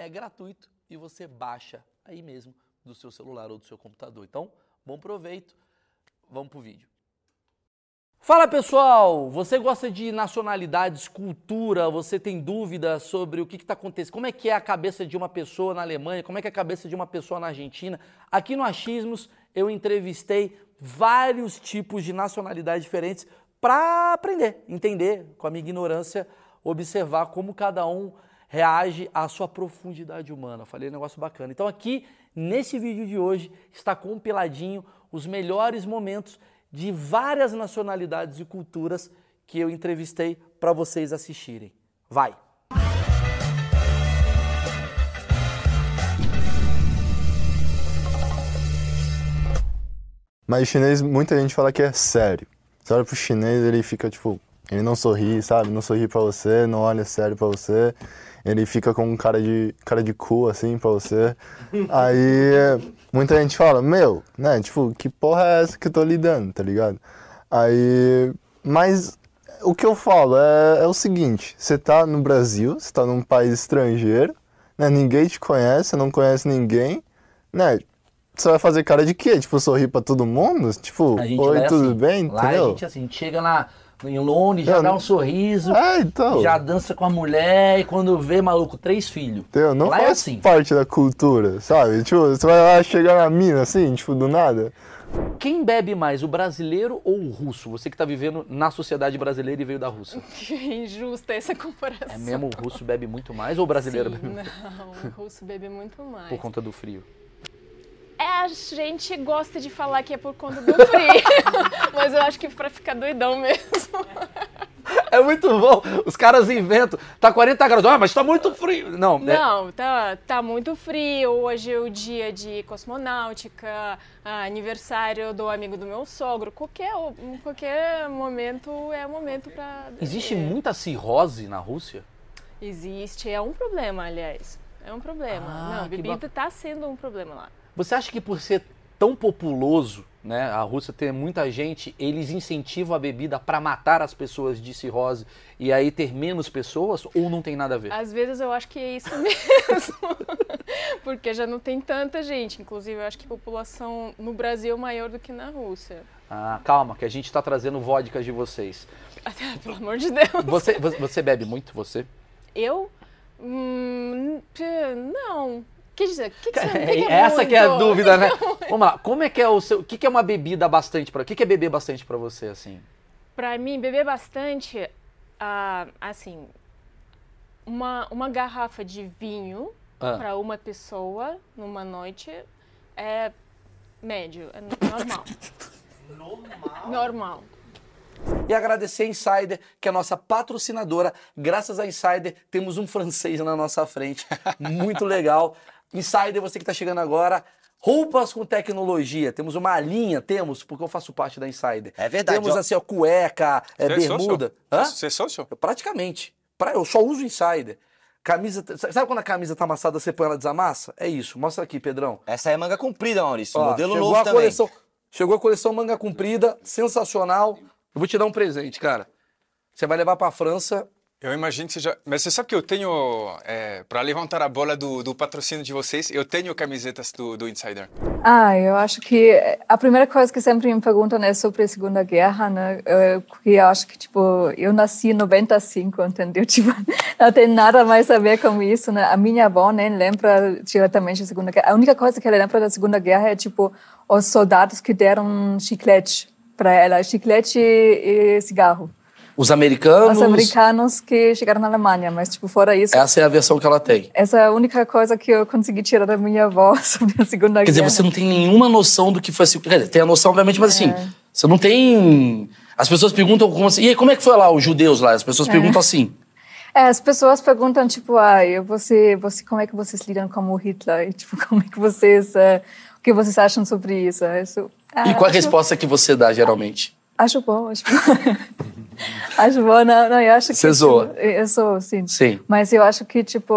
é gratuito e você baixa aí mesmo do seu celular ou do seu computador. Então, bom proveito. Vamos pro vídeo. Fala pessoal, você gosta de nacionalidades, cultura, você tem dúvidas sobre o que está acontecendo, como é que é a cabeça de uma pessoa na Alemanha, como é que é a cabeça de uma pessoa na Argentina? Aqui no Achismos eu entrevistei vários tipos de nacionalidades diferentes para aprender, entender, com a minha ignorância, observar como cada um reage à sua profundidade humana. Falei um negócio bacana. Então aqui, nesse vídeo de hoje, está compiladinho os melhores momentos de várias nacionalidades e culturas que eu entrevistei para vocês assistirem. Vai! Mas chinês, muita gente fala que é sério. Você olha pro chinês, ele fica tipo, ele não sorri, sabe? Não sorri para você, não olha sério para você ele fica com um cara de, cara de cu, assim, pra você. Aí muita gente fala, meu, né, tipo, que porra é essa que eu tô lidando, tá ligado? Aí, mas o que eu falo é, é o seguinte, você tá no Brasil, você tá num país estrangeiro, né, ninguém te conhece, não conhece ninguém, né, você vai fazer cara de quê? Tipo, sorrir pra todo mundo? Tipo, oi, tudo assim, bem? Lá entendeu? a gente, assim, a gente chega na em Londres, já dá um sorriso, é, então. já dança com a mulher e quando vê, maluco, três filhos. Entendeu? Não lá é faz é assim. parte da cultura, sabe? Tipo, você vai lá chegar na mina assim, tipo, do nada. Quem bebe mais, o brasileiro ou o russo? Você que está vivendo na sociedade brasileira e veio da Rússia. Injusta essa comparação. É mesmo, o russo bebe muito mais ou o brasileiro Sim, bebe muito mais? Não, o russo bebe muito mais. Por conta do frio. É, a gente gosta de falar que é por conta do frio, mas eu acho que para ficar doidão mesmo. É muito bom. Os caras inventam. Tá 40 graus. Ah, mas tá muito frio. Não, é Não, é... tá, tá muito frio. Hoje é o dia de cosmonáutica, aniversário do amigo do meu sogro. Qualquer, qualquer momento é momento para. Existe muita cirrose na Rússia? Existe. É um problema, aliás. É um problema. Ah, Não, bebida tá sendo um problema lá. Você acha que por ser tão populoso, né, a Rússia ter muita gente, eles incentivam a bebida para matar as pessoas de cirrose e aí ter menos pessoas ou não tem nada a ver? Às vezes eu acho que é isso mesmo, porque já não tem tanta gente. Inclusive eu acho que a população no Brasil é maior do que na Rússia. Ah, calma, que a gente está trazendo vodkas de vocês. Pelo amor de Deus. Você, você bebe muito, você? Eu? Hum, não, Quer dizer, que que você, é, que é Essa muito? que é a dúvida, né? Vamos lá, como é que é o seu. O que, que é uma bebida bastante para. O que, que é beber bastante para você, assim? Para mim, beber bastante, uh, assim, uma, uma garrafa de vinho ah. para uma pessoa numa noite é médio, é normal. normal? Normal. E agradecer a Insider, que é a nossa patrocinadora. Graças a Insider, temos um francês na nossa frente. Muito legal. Insider, você que está chegando agora, Roupas com tecnologia. Temos uma linha, temos, porque eu faço parte da Insider. É verdade. Temos assim, ó, cueca, é, bermuda. Hã? Você é sócio? Eu, praticamente. Eu só uso Insider. Camisa. Sabe quando a camisa tá amassada, você põe ela desamassa? É isso. Mostra aqui, Pedrão. Essa é manga comprida, Maurício. Ó, modelo novo a também. Coleção, chegou a coleção manga comprida, sensacional. Eu vou te dar um presente, cara. Você vai levar pra França eu imagino que seja. Mas você sabe que eu tenho. É, para levantar a bola do, do, patrocínio de vocês, eu tenho camisetas do, do, Insider. Ah, eu acho que a primeira coisa que sempre me perguntam é sobre a Segunda Guerra, né? Eu, eu acho que, tipo, eu nasci em 95, entendeu? Tipo, não tem nada mais a ver com isso, né? A minha avó nem lembra diretamente da Segunda Guerra. A única coisa que ela lembra da Segunda Guerra é, tipo, os soldados que deram chiclete para ela, chiclete e cigarro. Os americanos. Os americanos que chegaram na Alemanha, mas tipo fora isso. Essa é a versão que ela tem. Essa é a única coisa que eu consegui tirar da minha avó sobre a Segunda Guerra. Quer dizer, você não tem nenhuma noção do que foi. Quer dizer, tem a noção obviamente, mas assim, é. assim, você não tem. As pessoas perguntam como assim. E aí, como é que foi lá os judeus lá? As pessoas é. perguntam assim. É, as pessoas perguntam, tipo, ah, você, você, como é que vocês lidam com o Hitler? E, tipo, como é que vocês, uh, o que vocês acham sobre isso? isso ah, e qual a resposta que você dá, geralmente? Acho bom, acho bom. acho bom, não, não, eu acho que... Você zoa? Tipo, eu sou, sim. Sim. Mas eu acho que, tipo,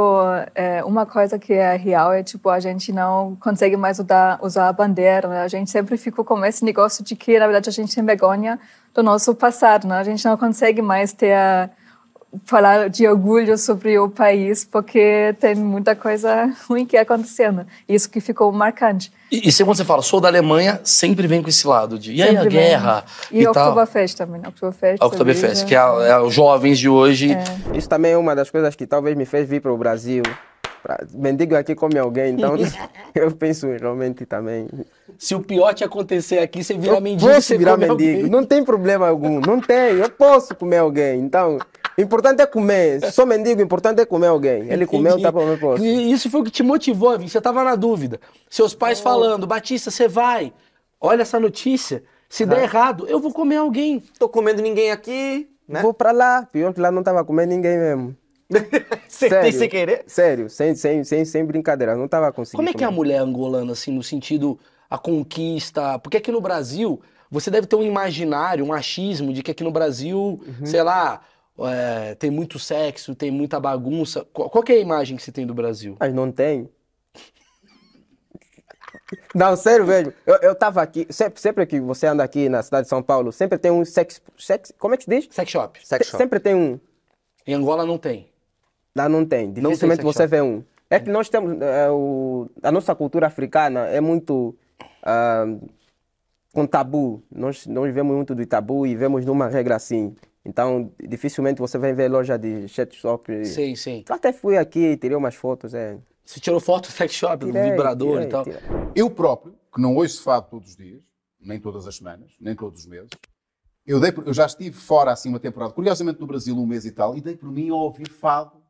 é, uma coisa que é real é, tipo, a gente não consegue mais usar, usar a bandeira, né? A gente sempre ficou com esse negócio de que, na verdade, a gente tem vergonha do nosso passado, né? A gente não consegue mais ter a falar de orgulho sobre o país, porque tem muita coisa ruim que é acontecendo. Isso que ficou marcante. E, e quando você fala, sou da Alemanha, sempre vem com esse lado de, e aí a guerra e, e Oktoberfest também. Oktoberfest, Oktoberfest que é, é, os jovens de hoje. É. Isso também é uma das coisas que talvez me fez vir para o Brasil. Mendigo aqui come alguém, então eu penso realmente também. Se o pior te acontecer aqui, você vira eu mendigo. Posso virar mendigo, alguém. não tem problema algum, não tem, eu posso comer alguém. Então, o importante é comer. Sou mendigo, o importante é comer alguém. Ele Entendi. comeu, tá para o próximo. Isso foi o que te motivou, Vim. Você estava na dúvida. Seus pais oh. falando, Batista, você vai. Olha essa notícia. Se der ah. errado, eu vou comer alguém. Tô comendo ninguém aqui. Né? Vou para lá. Pior que lá não tava comendo ninguém mesmo. Sério, sem querer? Sério, sem, sem, sem, sem brincadeira. Não tava conseguindo. Como é que é a mulher angolana, assim, no sentido a conquista? Porque aqui no Brasil, você deve ter um imaginário, um achismo de que aqui no Brasil, uhum. sei lá, é, tem muito sexo, tem muita bagunça. Qual, qual é a imagem que você tem do Brasil? Mas não tem. Não, sério, velho. Eu, eu tava aqui, sempre, sempre que você anda aqui na cidade de São Paulo, sempre tem um sex. sex como é que se diz? Sex shop. Sex shop. Sempre tem um. Em Angola não tem. Lá não tem. Dificilmente não tem você vê um. É que nós temos. É, o, a nossa cultura africana é muito. Uh, com tabu. Nós, nós vemos muito do tabu e vemos numa regra assim. Então, dificilmente você vai ver loja de sex shop. Sim, sim. Eu até fui aqui, tirei umas fotos. É. Você tirou foto do sex shop, tirei, do vibrador tirei, e tal? Tirei. Eu próprio, que não ouço fado todos os dias, nem todas as semanas, nem todos os meses, eu, dei, eu já estive fora assim uma temporada, curiosamente no Brasil um mês e tal, e dei por mim a ouvir fado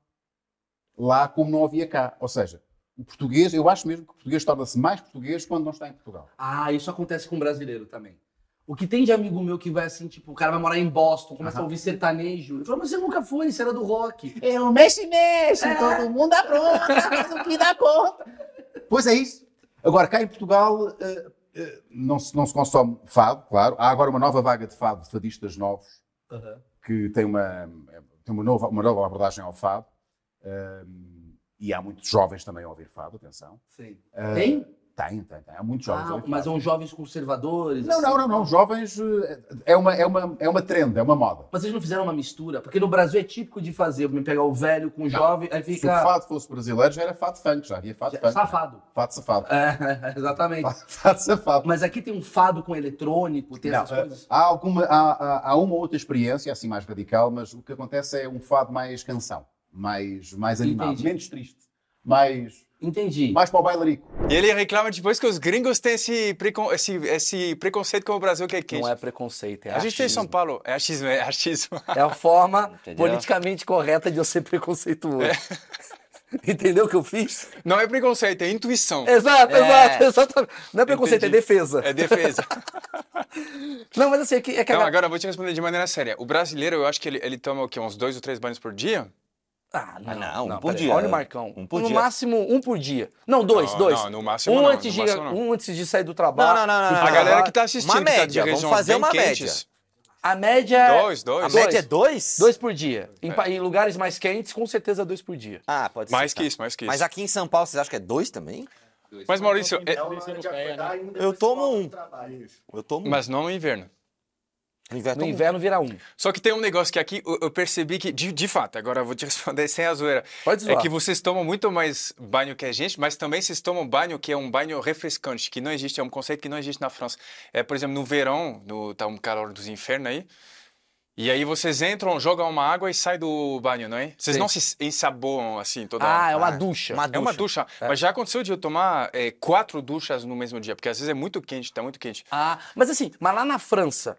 lá como não havia cá. Ou seja, o português, eu acho mesmo que o português torna-se mais português quando não está em Portugal. Ah, isso acontece com o brasileiro também. O que tem de amigo meu que vai assim, tipo, o cara vai morar em Boston, começa a ouvir sertanejo. Ele fala, mas você nunca foi, você era do rock. Eu mexe, mexe, é. todo mundo apronta, faz o que dá conta. Pois é isso. Agora, cá em Portugal, uh, uh, não, se, não se consome fado, claro. Há agora uma nova vaga de fado, de fadistas novos, uhum. que tem uma, tem uma, nova, uma nova abordagem ao fado. Uh, e há muitos jovens também a ouvir fado, atenção. Sim. tem? Tem, tem, tem. Há muitos jovens. Ah, mas são jovens conservadores? Não, não, não, não. Jovens eh, é uma, é, uma, é uma trend, é uma moda. Mas vocês não fizeram uma mistura? Porque no Brasil é típico de fazer, me pegar o velho com o jovem, aí fica. Se o fado fosse brasileiro, já era fado funk, já havia fado funk. Safado. Né? Fado safado. É, exatamente. Fado safado. Mas aqui tem um fado com eletrônico, tem não, essas coisas. Há, alguma, há, há uma outra experiência, assim mais radical, mas o que acontece é um fado mais canção, mais, mais animado, Entendi. menos triste, mais Entendi. Mais para o bailarico. E ele reclama depois que os gringos têm esse, precon... esse, esse preconceito com o Brasil que é quente. Não é preconceito, é A gente tem em São Paulo, é achismo, é achismo. É a forma Entendeu? politicamente correta de eu ser preconceituoso. É. Entendeu o que eu fiz? Não é preconceito, é intuição. Exato, é. exato, exatamente. Não é preconceito, Entendi. é defesa. É defesa. Não, mas assim, é que... É que Não, agora eu vou te responder de maneira séria. O brasileiro, eu acho que ele, ele toma o quê? Uns dois ou três banhos por dia? Ah, não, ah, não, um por dia. Olha o Marcão. Um por no dia. máximo, um por dia. Não, dois, não, dois. Não, no máximo um não. Antes no de, um antes de sair do trabalho. Não, não, não. não a galera que tá assistindo, uma média, tá vamos fazer uma quentes. média. A média é... Dois, dois. A dois. média é dois? Dois por dia. Em, é. em, lugares mais quentes, com certeza dois por dia. Ah, pode ser. Mais que isso, mais que isso. Mas aqui em São Paulo, vocês acham que é dois também? Mas, Maurício... É... Eu tomo um. Eu tomo um. Mas não no inverno. No inverno, no inverno vira um. Só que tem um negócio que aqui eu percebi que, de, de fato, agora eu vou te responder sem a zoeira. Pode zoar. É que vocês tomam muito mais banho que a gente, mas também vocês tomam banho que é um banho refrescante, que não existe, é um conceito que não existe na França. É, por exemplo, no verão, no, tá um calor dos infernos aí, E aí vocês entram, jogam uma água e saem do banho, não é? Vocês Sim. não se ensaboam assim toda Ah, é uma ducha. Uma ducha. É uma ducha. É. Mas já aconteceu de eu tomar é, quatro duchas no mesmo dia, porque às vezes é muito quente, tá muito quente. Ah, mas assim, mas lá na França,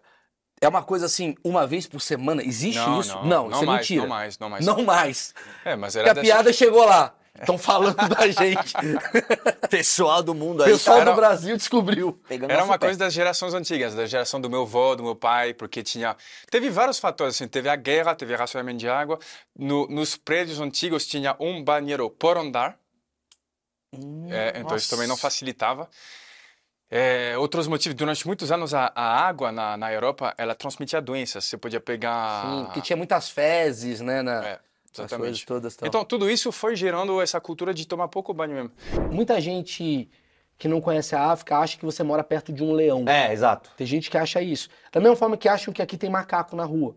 é uma coisa assim, uma vez por semana? Existe não, isso? Não, não, isso é mais, mentira. Não mais, não mais. Não mais. É, mas era Porque a piada chegou lá. Estão falando da gente. Pessoal do mundo aí. Pessoal do Brasil descobriu. Era uma pé. coisa das gerações antigas, da geração do meu avô, do meu pai, porque tinha. Teve vários fatores, assim, teve a guerra, teve racionamento de água. No, nos prédios antigos tinha um banheiro por andar. Hum, é, então nossa. isso também não facilitava. É, outros motivos, durante muitos anos a, a água na, na Europa, ela transmitia doenças. Você podia pegar... Sim, porque tinha muitas fezes, né? Na... É. Exatamente. Todas, então, tudo isso foi gerando essa cultura de tomar pouco banho mesmo. Muita gente que não conhece a África acha que você mora perto de um leão. É, exato. Tem gente que acha isso. Da mesma forma que acham que aqui tem macaco na rua.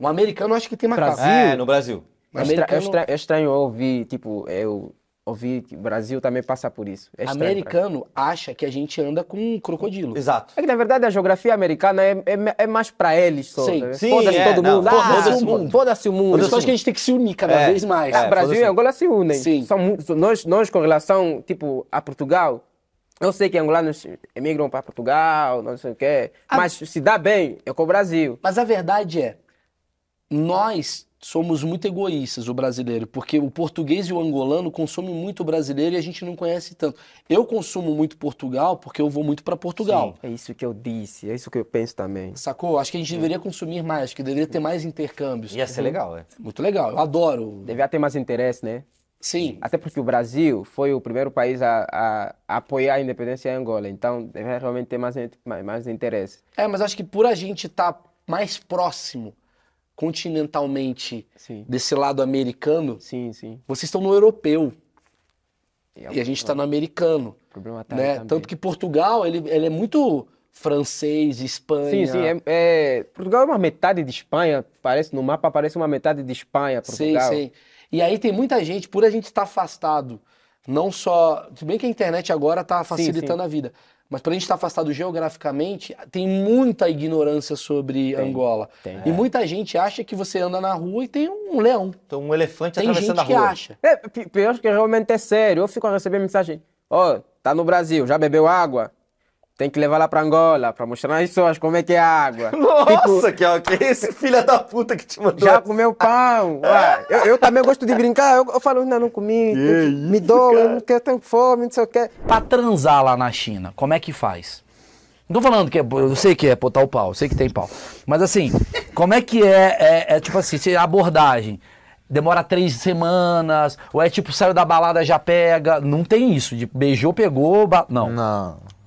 Um americano acha que tem macaco. Brasil? É, no Brasil. É, americano... é, estranho, é estranho ouvir, tipo, eu ouvir que o Brasil também passa por isso. É americano acha que a gente anda com um crocodilo. Exato. É que, na verdade, a geografia americana é, é, é mais pra eles só. Sim, né? sim Foda-se é, todo não, mundo. Foda-se o mundo. Foda-se o mundo. Por isso acho que a gente tem que se unir cada É, vez mais. é, Brasil e. Angola se unem. Sim. São nós, nós, com relação, tipo, a Portugal, eu sei que angolanos emigram para Portugal, não sei o quê, Ah. mas se dá bem é com o Brasil. Mas a verdade é, nós somos muito egoístas, o brasileiro, porque o português e o angolano consomem muito o brasileiro e a gente não conhece tanto. Eu consumo muito Portugal porque eu vou muito para Portugal. É isso que eu disse, é isso que eu penso também. Sacou? Acho que a gente deveria consumir mais, acho que deveria ter mais intercâmbios. Ia ser legal, é. Muito legal, eu adoro. Devia ter mais interesse, né? Sim. Até porque o Brasil foi o primeiro país a, a- a apoiar a independência em Angola, então deve realmente ter mais, mais, mais interesse. É, mas acho que por a gente estar mais próximo continentalmente Sim, desse lado americano, sim, sim. vocês estão no europeu é e a gente está no americano. Tá né? também. Tanto que Portugal, ele, ele é muito francês, Espanha. Sim, sim. É, é- Portugal é uma metade de Espanha, parece no mapa parece uma metade de Espanha, Sim, Portugal. sim. E aí tem muita gente, por a gente estar afastado, não só. Tudo bem que a internet agora está facilitando sim. a vida, mas por a gente estar afastado geograficamente, tem muita ignorância sobre Tem, Angola. tem. E muita gente acha que você anda na rua e tem um leão. Então um elefante Tem atravessando gente a que rua. acha. É, pi- pior que realmente é sério. Eu fico a receber mensagem. Ó, tá no Brasil, já bebeu água? Tem que levar lá pra Angola, pra mostrar às pessoas como é que é a água. Nossa, que, ó, que é esse filho da puta que te mandou. Já comeu pão. Ué, eu, eu também gosto de brincar. Eu, eu falo, não, não comi. me dou, eu não quero, tenho fome, não sei o quê. Pra transar lá na China, como é que faz? Não tô falando que é. Eu sei que é botar o pau, eu sei que tem pau. Mas assim, como é que é, é, é tipo assim, se a abordagem demora três semanas, ou é tipo, saiu da balada, já pega. Não tem isso, de beijou, pegou. ba- Não. Não.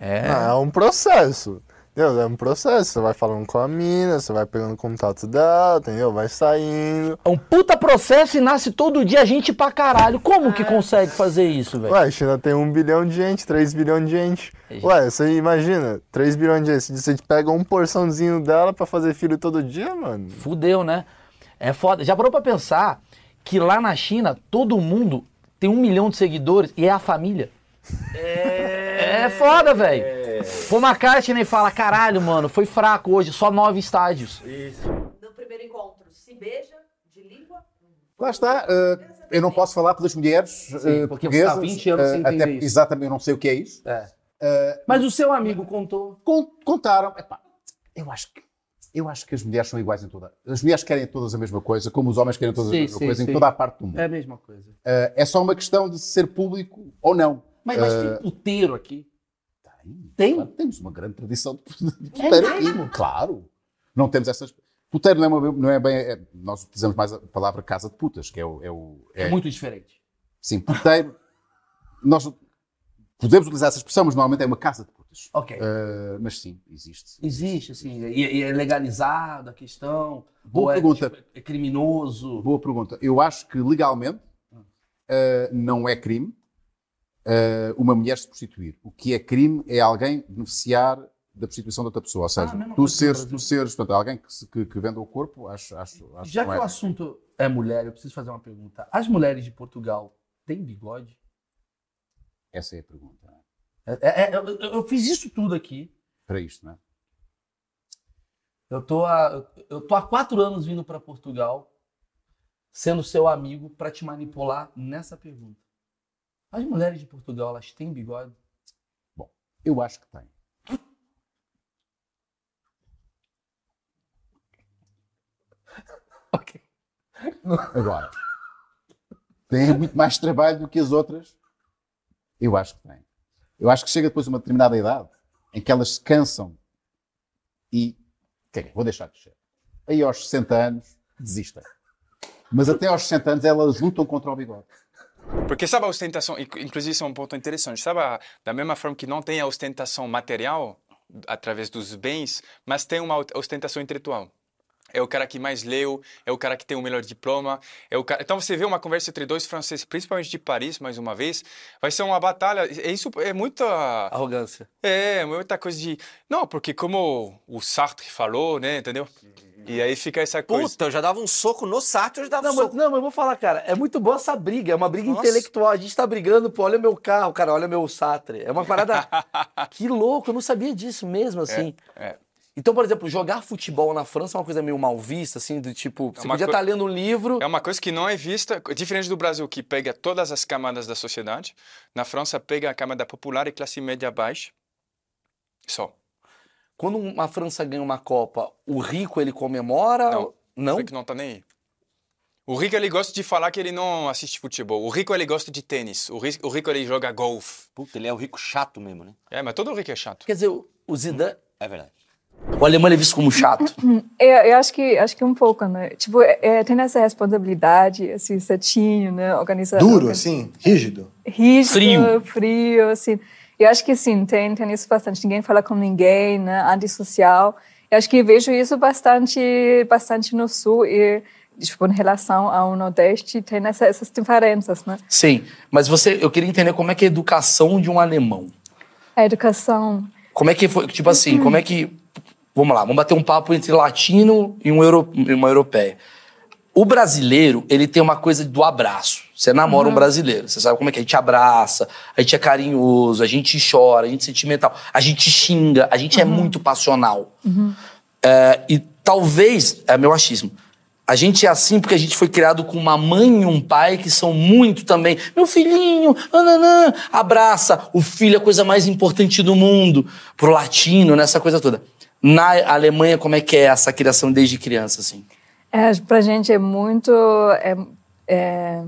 É. Não, é um processo. Entendeu? É um processo. Você vai falando com a mina, você vai pegando contato dela, entendeu? Vai saindo. É um puta processo e nasce todo dia gente pra caralho. Como que consegue fazer isso, velho? Ué, a China tem um bilhão de gente, 3 bilhões de gente. Ué, você imagina, 3 bilhões de gente. Você pega um porçãozinho dela pra fazer filho todo dia, mano. Fudeu, né? É foda. Já parou pra pensar que lá na China todo mundo tem um milhão de seguidores e é a família? É, é foda, velho. Paul McCartney fala, caralho, mano, foi fraco hoje, só nove estádios. No primeiro encontro, se beija de língua. Lá está. eh, eu não posso falar pelas mulheres eh, porque você tá portuguesas. 20 anos sem eh, entender até, isso. Exatamente, eu não sei o que é isso. Eh, Mas o seu amigo contou. con- contaram. Epá, eu acho que. Eu acho que as mulheres são iguais em toda. As mulheres querem todas a mesma coisa, como os homens querem todas Sim, a mesma sim, coisa sim. em toda a parte do mundo. É a mesma coisa. Eh, é só uma questão de ser público ou não. Mas, mas tem puteiro aqui. Tem. Claro, temos uma grande tradição de É puteiro aqui. mesmo? Claro. Não temos essas. Puteiro não é, uma- não é bem. é- nós utilizamos mais a palavra casa de putas, que é o. É o É, é- muito diferente. Sim, puteiro. nós podemos utilizar essa expressão, mas normalmente é uma casa de putas. Ok. Eh, mas sim, existe. Existe, assim, e, e é legalizado a questão? Boa é, pergunta. tipo, é criminoso? Boa pergunta. Eu acho que legalmente eh, não é crime uma mulher se prostituir. O que é crime é alguém beneficiar da prostituição de outra pessoa. Ou seja, Ah, a mesma tu seres, tu seres portanto, alguém que, que, que venda o corpo, acho, acho, acho Já que é. o assunto é mulher, eu preciso fazer uma pergunta. As mulheres de Portugal têm bigode? Essa é a pergunta. É- é- é- eu, eu- eu fiz isso tudo aqui. Para isto, não é? Eu tô há, eu tô há quatro anos vindo para Portugal, sendo seu amigo, para te manipular nessa pergunta. As mulheres de Portugal, elas têm bigode? Bom, eu acho que têm. ok. Agora, têm muito mais trabalho do que as outras? Eu acho que têm. Eu acho que chega depois uma determinada idade em que elas se cansam e okay, vou deixar de crescer. Aí aos 60 anos desistem. Mas até aos 60 anos elas lutam contra o bigode. Porque sabe a ostentação, inclusive isso é um ponto interessante, sabe da mesma forma que não tem a ostentação material através dos bens, mas tem uma ostentação intelectual é o cara que mais leu, é o cara que tem o melhor diploma, é o cara... Então você vê uma conversa entre dois franceses, principalmente de Paris, mais uma vez, vai ser uma batalha, é isso é muita arrogância. É, muita coisa de, não, porque como o Sartre falou, né, entendeu? E aí fica essa coisa. Puta, eu já dava um soco no Sartre, eu já dava não, um soco. Mas, não, mas eu vou falar, cara, é muito boa essa briga, é uma briga Nossa. intelectual. A gente tá brigando, pô, olha meu carro, cara, olha meu Sartre. É uma parada. que louco, eu não sabia disso mesmo, assim. É, é. Então, por exemplo, jogar futebol na França é uma coisa meio mal vista, assim, do tipo, é você podia estar tá lendo um livro. É uma coisa que não é vista, diferente do Brasil, que pega todas as camadas da sociedade. Na França, pega a camada popular e classe média baixa. Só. Quando uma França ganha uma Copa, o rico ele comemora? Não. não? O rico não tá nem aí. O rico ele gosta de falar que ele não assiste futebol. O rico ele gosta de tênis. O rico, o rico ele joga golfe. Puta, ele é o rico chato mesmo, né? É, mas todo rico é chato. Quer dizer, o Zidane. É verdade. O alemão é visto como chato? Eu, eu, acho que acho que um pouco, né? Tipo, é, tem essa responsabilidade, assim, certinho, né? Organizar. Duro, assim, rígido. Rígido, frio, frio, assim. Eu acho que sim, tem, tem isso bastante. Ninguém fala com ninguém, né? Antissocial. Eu acho que vejo isso bastante, bastante no sul e tipo, em relação ao Nordeste, tem essa, essas diferenças, né? Sim, mas você, eu queria entender como é que é a educação de um alemão. A educação. Como é que foi, tipo assim, como é que Vamos lá, vamos bater um papo entre latino e um euro, uma europeia. O brasileiro, ele tem uma coisa do abraço. Você namora uhum. um brasileiro, você sabe como é que é? A gente abraça, a gente é carinhoso, a gente chora, a gente é sentimental, a gente xinga, a gente é uhum. é muito passional. Uhum. É, e talvez, é meu achismo, a gente é assim porque a gente foi criado com uma mãe e um pai que são muito também. Meu filhinho, ananã, abraça. O filho é a coisa mais importante do mundo. Pro latino, nessa coisa toda. Na Alemanha, como é que é essa criação desde criança, assim? É, pra gente é muito... É, é,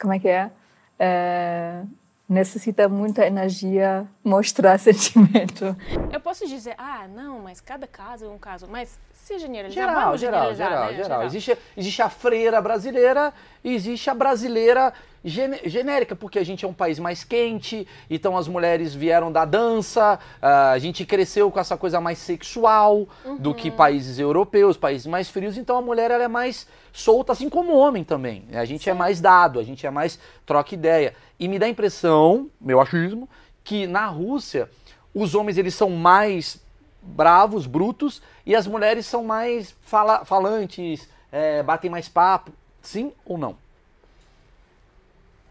como é que é? é? Necessita muita energia mostrar sentimento. Eu posso dizer, ah, não, mas cada caso é um caso. Mas se generalizar, geral, vamos geral, geral, né? geral, geral. Existe, existe a freira brasileira e existe a brasileira genérica, porque a gente é um país mais quente, então as mulheres vieram da dança, ah, a gente cresceu com essa coisa mais sexual uhum. do que uhum. países europeus, países mais frios, então a mulher ela é mais solta, assim como o homem também. A gente é Sim. é mais dado, a gente é mais troca ideia. E me dá a impressão, meu achismo, que na Rússia os homens eles são mais bravos, brutos, e as mulheres são mais fala falantes, é, batem mais papo. Sim ou não?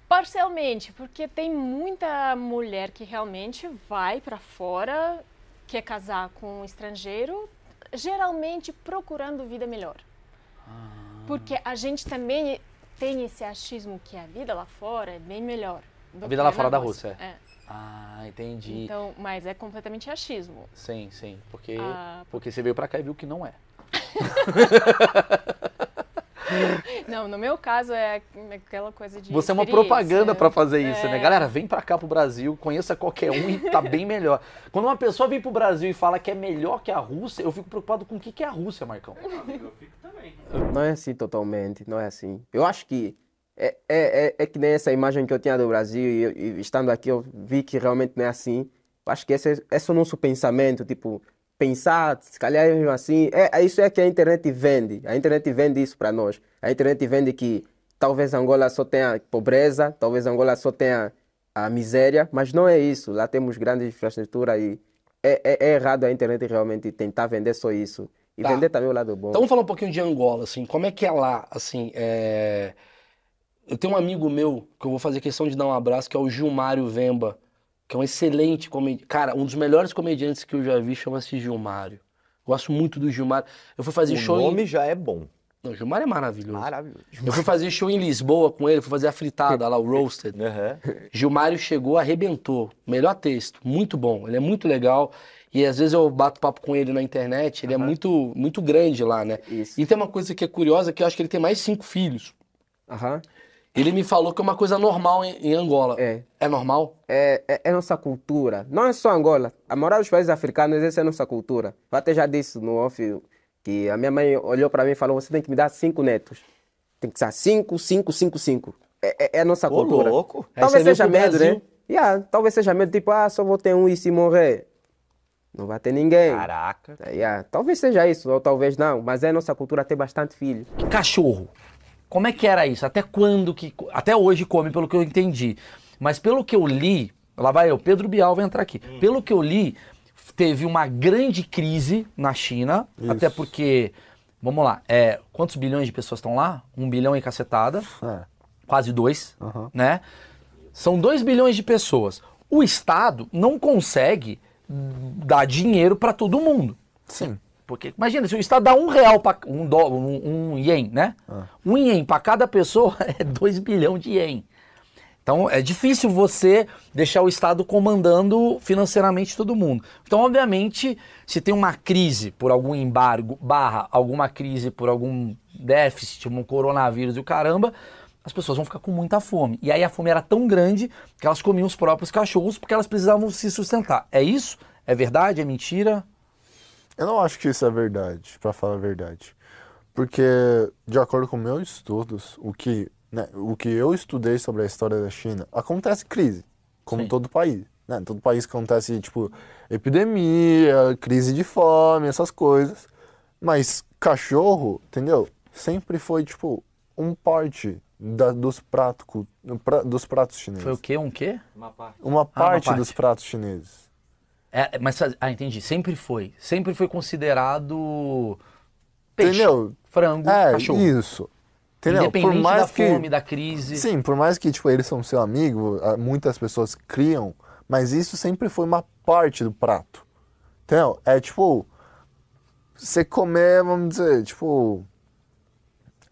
Parcialmente, porque tem muita mulher que realmente vai para fora, quer casar com um estrangeiro, geralmente procurando vida melhor. Ah. Porque a gente também tem esse achismo que a vida lá fora é bem melhor. A vida lá fora da Rússia. É. Ah, entendi. Então, mas é completamente achismo. Sim, sim, porque ah, porque você veio para cá e viu que não é. Não, no meu caso é aquela coisa de. Você é uma propaganda para fazer isso, né? é... né? Galera, vem para cá pro Brasil, conheça qualquer um e tá bem melhor. Quando uma pessoa vem pro Brasil e fala que é melhor que a Rússia, eu fico preocupado com o que, que é a Rússia, Marcão. Eu fico também. Não é assim totalmente, não é assim. Eu acho que é, é, é, é que nem essa imagem que eu tinha do Brasil e, e estando aqui eu vi que realmente não é assim. Acho que esse, esse é o nosso pensamento, tipo, pensar, se calhar é assim, é, é, isso é que a internet vende. A internet vende isso para nós. A internet vende que talvez Angola só tenha pobreza, talvez Angola só tenha a miséria, mas não é isso. Lá temos grande infraestrutura e é, é, é errado a internet realmente tentar vender só isso. E tá. vender também o lado bom. Então vamos falar um pouquinho de Angola, assim, como é que é lá, assim, é... Eu tenho um amigo meu que eu vou fazer questão de dar um abraço, que é o Gilmário Vemba que é um excelente comediante. Cara, um dos melhores comediantes que eu já vi chama-se Gilmário. Gosto muito do Gilmar. Eu fui fazer o show. O nome em... já é bom. Não, o Gilmar é maravilhoso. Maravilhoso. Eu fui fazer show em Lisboa com ele, fui fazer a fritada lá, o Roasted. Uhum. Gilmário chegou, arrebentou. Melhor texto, muito bom. Ele é muito legal. E às vezes eu bato papo com ele na internet, ele uhum. é muito, muito grande lá, né? Isso. E tem uma coisa que é curiosa, que eu acho que ele tem mais cinco filhos. Aham. Ele me falou que é uma coisa normal em, em Angola. É. É normal? É, é, é, nossa cultura. Não é só Angola. A maioria dos países africanos, essa é a nossa cultura. Eu até já disse no off que a minha mãe olhou para mim e falou: você tem que me dar cinco netos. Tem que ser cinco, cinco, cinco, cinco. É, é, é a nossa Ô, cultura. louco. Talvez seja medo, né? Yeah, talvez seja medo, tipo, ah, só vou ter um e se morrer. Não vai ter ninguém. Caraca. Yeah. Talvez seja isso, ou talvez não. Mas é a nossa cultura ter bastante filho. Cachorro. Como é que era isso? Até quando que. Até hoje come, pelo que eu entendi. Mas pelo que eu li, lá vai eu, Pedro Bial vai entrar aqui. Hum. Pelo que eu li, teve uma grande crise na China, isso. até porque. Vamos lá, é, quantos bilhões de pessoas estão lá? Um bilhão e cacetada. É. Quase dois, Uhum. né? São dois bilhões de pessoas. O Estado não consegue dar dinheiro para todo mundo. Sim. Porque, imagina, se o Estado dá um real para um, dó, um, um ien, né? Ah. Um ien para cada pessoa é 2 bilhões de ien. Então é difícil você deixar o Estado comandando financeiramente todo mundo. Então, obviamente, se tem uma crise por algum embargo, barra alguma crise por algum déficit, um coronavírus e o caramba, as pessoas vão ficar com muita fome. E aí a fome era tão grande que elas comiam os próprios cachorros porque elas precisavam se sustentar. É isso? É verdade? É mentira? Eu não acho que isso é verdade, para falar a verdade. Porque, de acordo com meus estudos, o que, né, o que eu estudei sobre a história da China, acontece crise, como Sim. todo país. Né? Todo país acontece, tipo, epidemia, crise de fome, essas coisas. Mas cachorro, entendeu? Sempre foi, tipo, um parte da, dos, prato, pra, dos pratos chineses. Foi o quê? Um quê? Uma parte. Uma parte, parte. dos pratos chineses. É, mas, ah, entendi. Sempre foi. Sempre foi considerado peixe, Entendeu? frango, É, cachorro. isso. Entendeu? Independente por mais da que, fome, da crise. Sim, por mais que tipo, eles são seu amigo, muitas pessoas criam, mas isso sempre foi uma parte do prato. Entendeu? É tipo, você comer, vamos dizer, tipo,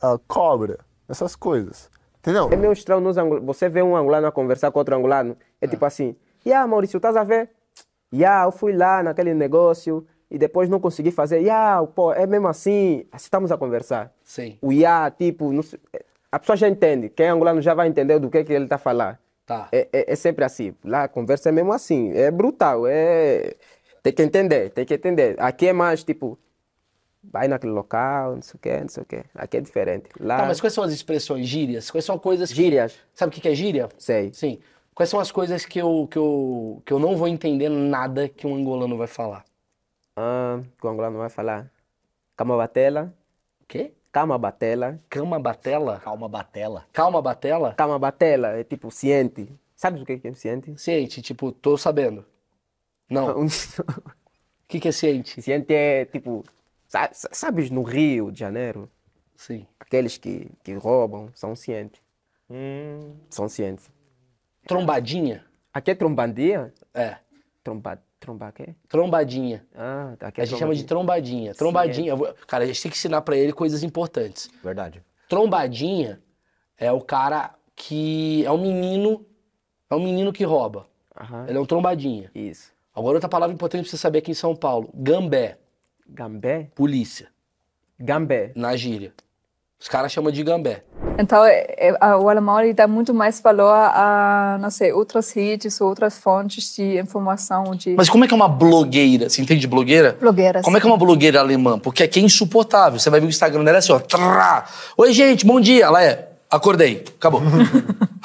a cobra, essas coisas. Entendeu? É meio estranho nos angolanos. Você vê um angolano a conversar com outro angolano, é tipo assim, yeah, Maurício, estás a ver? Yeah, eu fui lá naquele negócio e depois não consegui fazer. Yeah, pô, é mesmo assim. Assim estamos a conversar. Sim. O yeah, tipo, não a pessoa já entende. Quem é angolano já vai entender do que, que ele está a falar. Tá. É, é, é sempre assim. Lá a conversa é mesmo assim. É brutal. É... Tem que entender, tem que entender. Aqui é mais tipo, vai naquele local, não sei o quê, não sei o quê. Aqui é diferente. Lá, Tá, mas quais são as expressões gírias? Quais são coisas que... gírias, Sabe o que é gíria? sei. Sim. Quais são as coisas que eu, que eu, que eu não vou entender nada que um angolano vai falar? Ah, que o angolano vai falar. Cama batela, O quê? cama batela. Cama batela? Calma, batela. Calma batela? Cama batela é tipo ciente. Sabes o que que é ciente? Ciente, tipo, tô sabendo. Não. O que, que é ciente? ciente é tipo, sa- sa- sabes no Rio de Janeiro, Sim. aqueles que, que roubam são cientes. Hum, São cientes. Trombadinha? Aqui é trombadia? É. Tromba, tromba quê? Trombadinha. Ah, aqui é A gente chama de trombadinha. trombadinha. Trombadinha. eu vou- Cara, a gente tem que ensinar pra ele coisas importantes. verdade. Trombadinha é o cara que é um menino, é um menino que rouba. Aham, Ele é um trombadinha. isso. Agora outra palavra importante pra você saber aqui em São Paulo. Gambé, Gambé? polícia, Gambé. na gíria. Os caras chamam de gambé. Então, é- é- o alemão ele dá muito mais valor a, não sei, outras redes, outras fontes de informação, de Mas como é que é uma blogueira? Você entende de blogueira? blogueiras. Como é que é uma blogueira alemã? Porque aqui é insuportável. Você vai ver o Instagram dela é assim, ó. Trá. Oi, gente, bom dia. Ela é. Acordei. Acabou.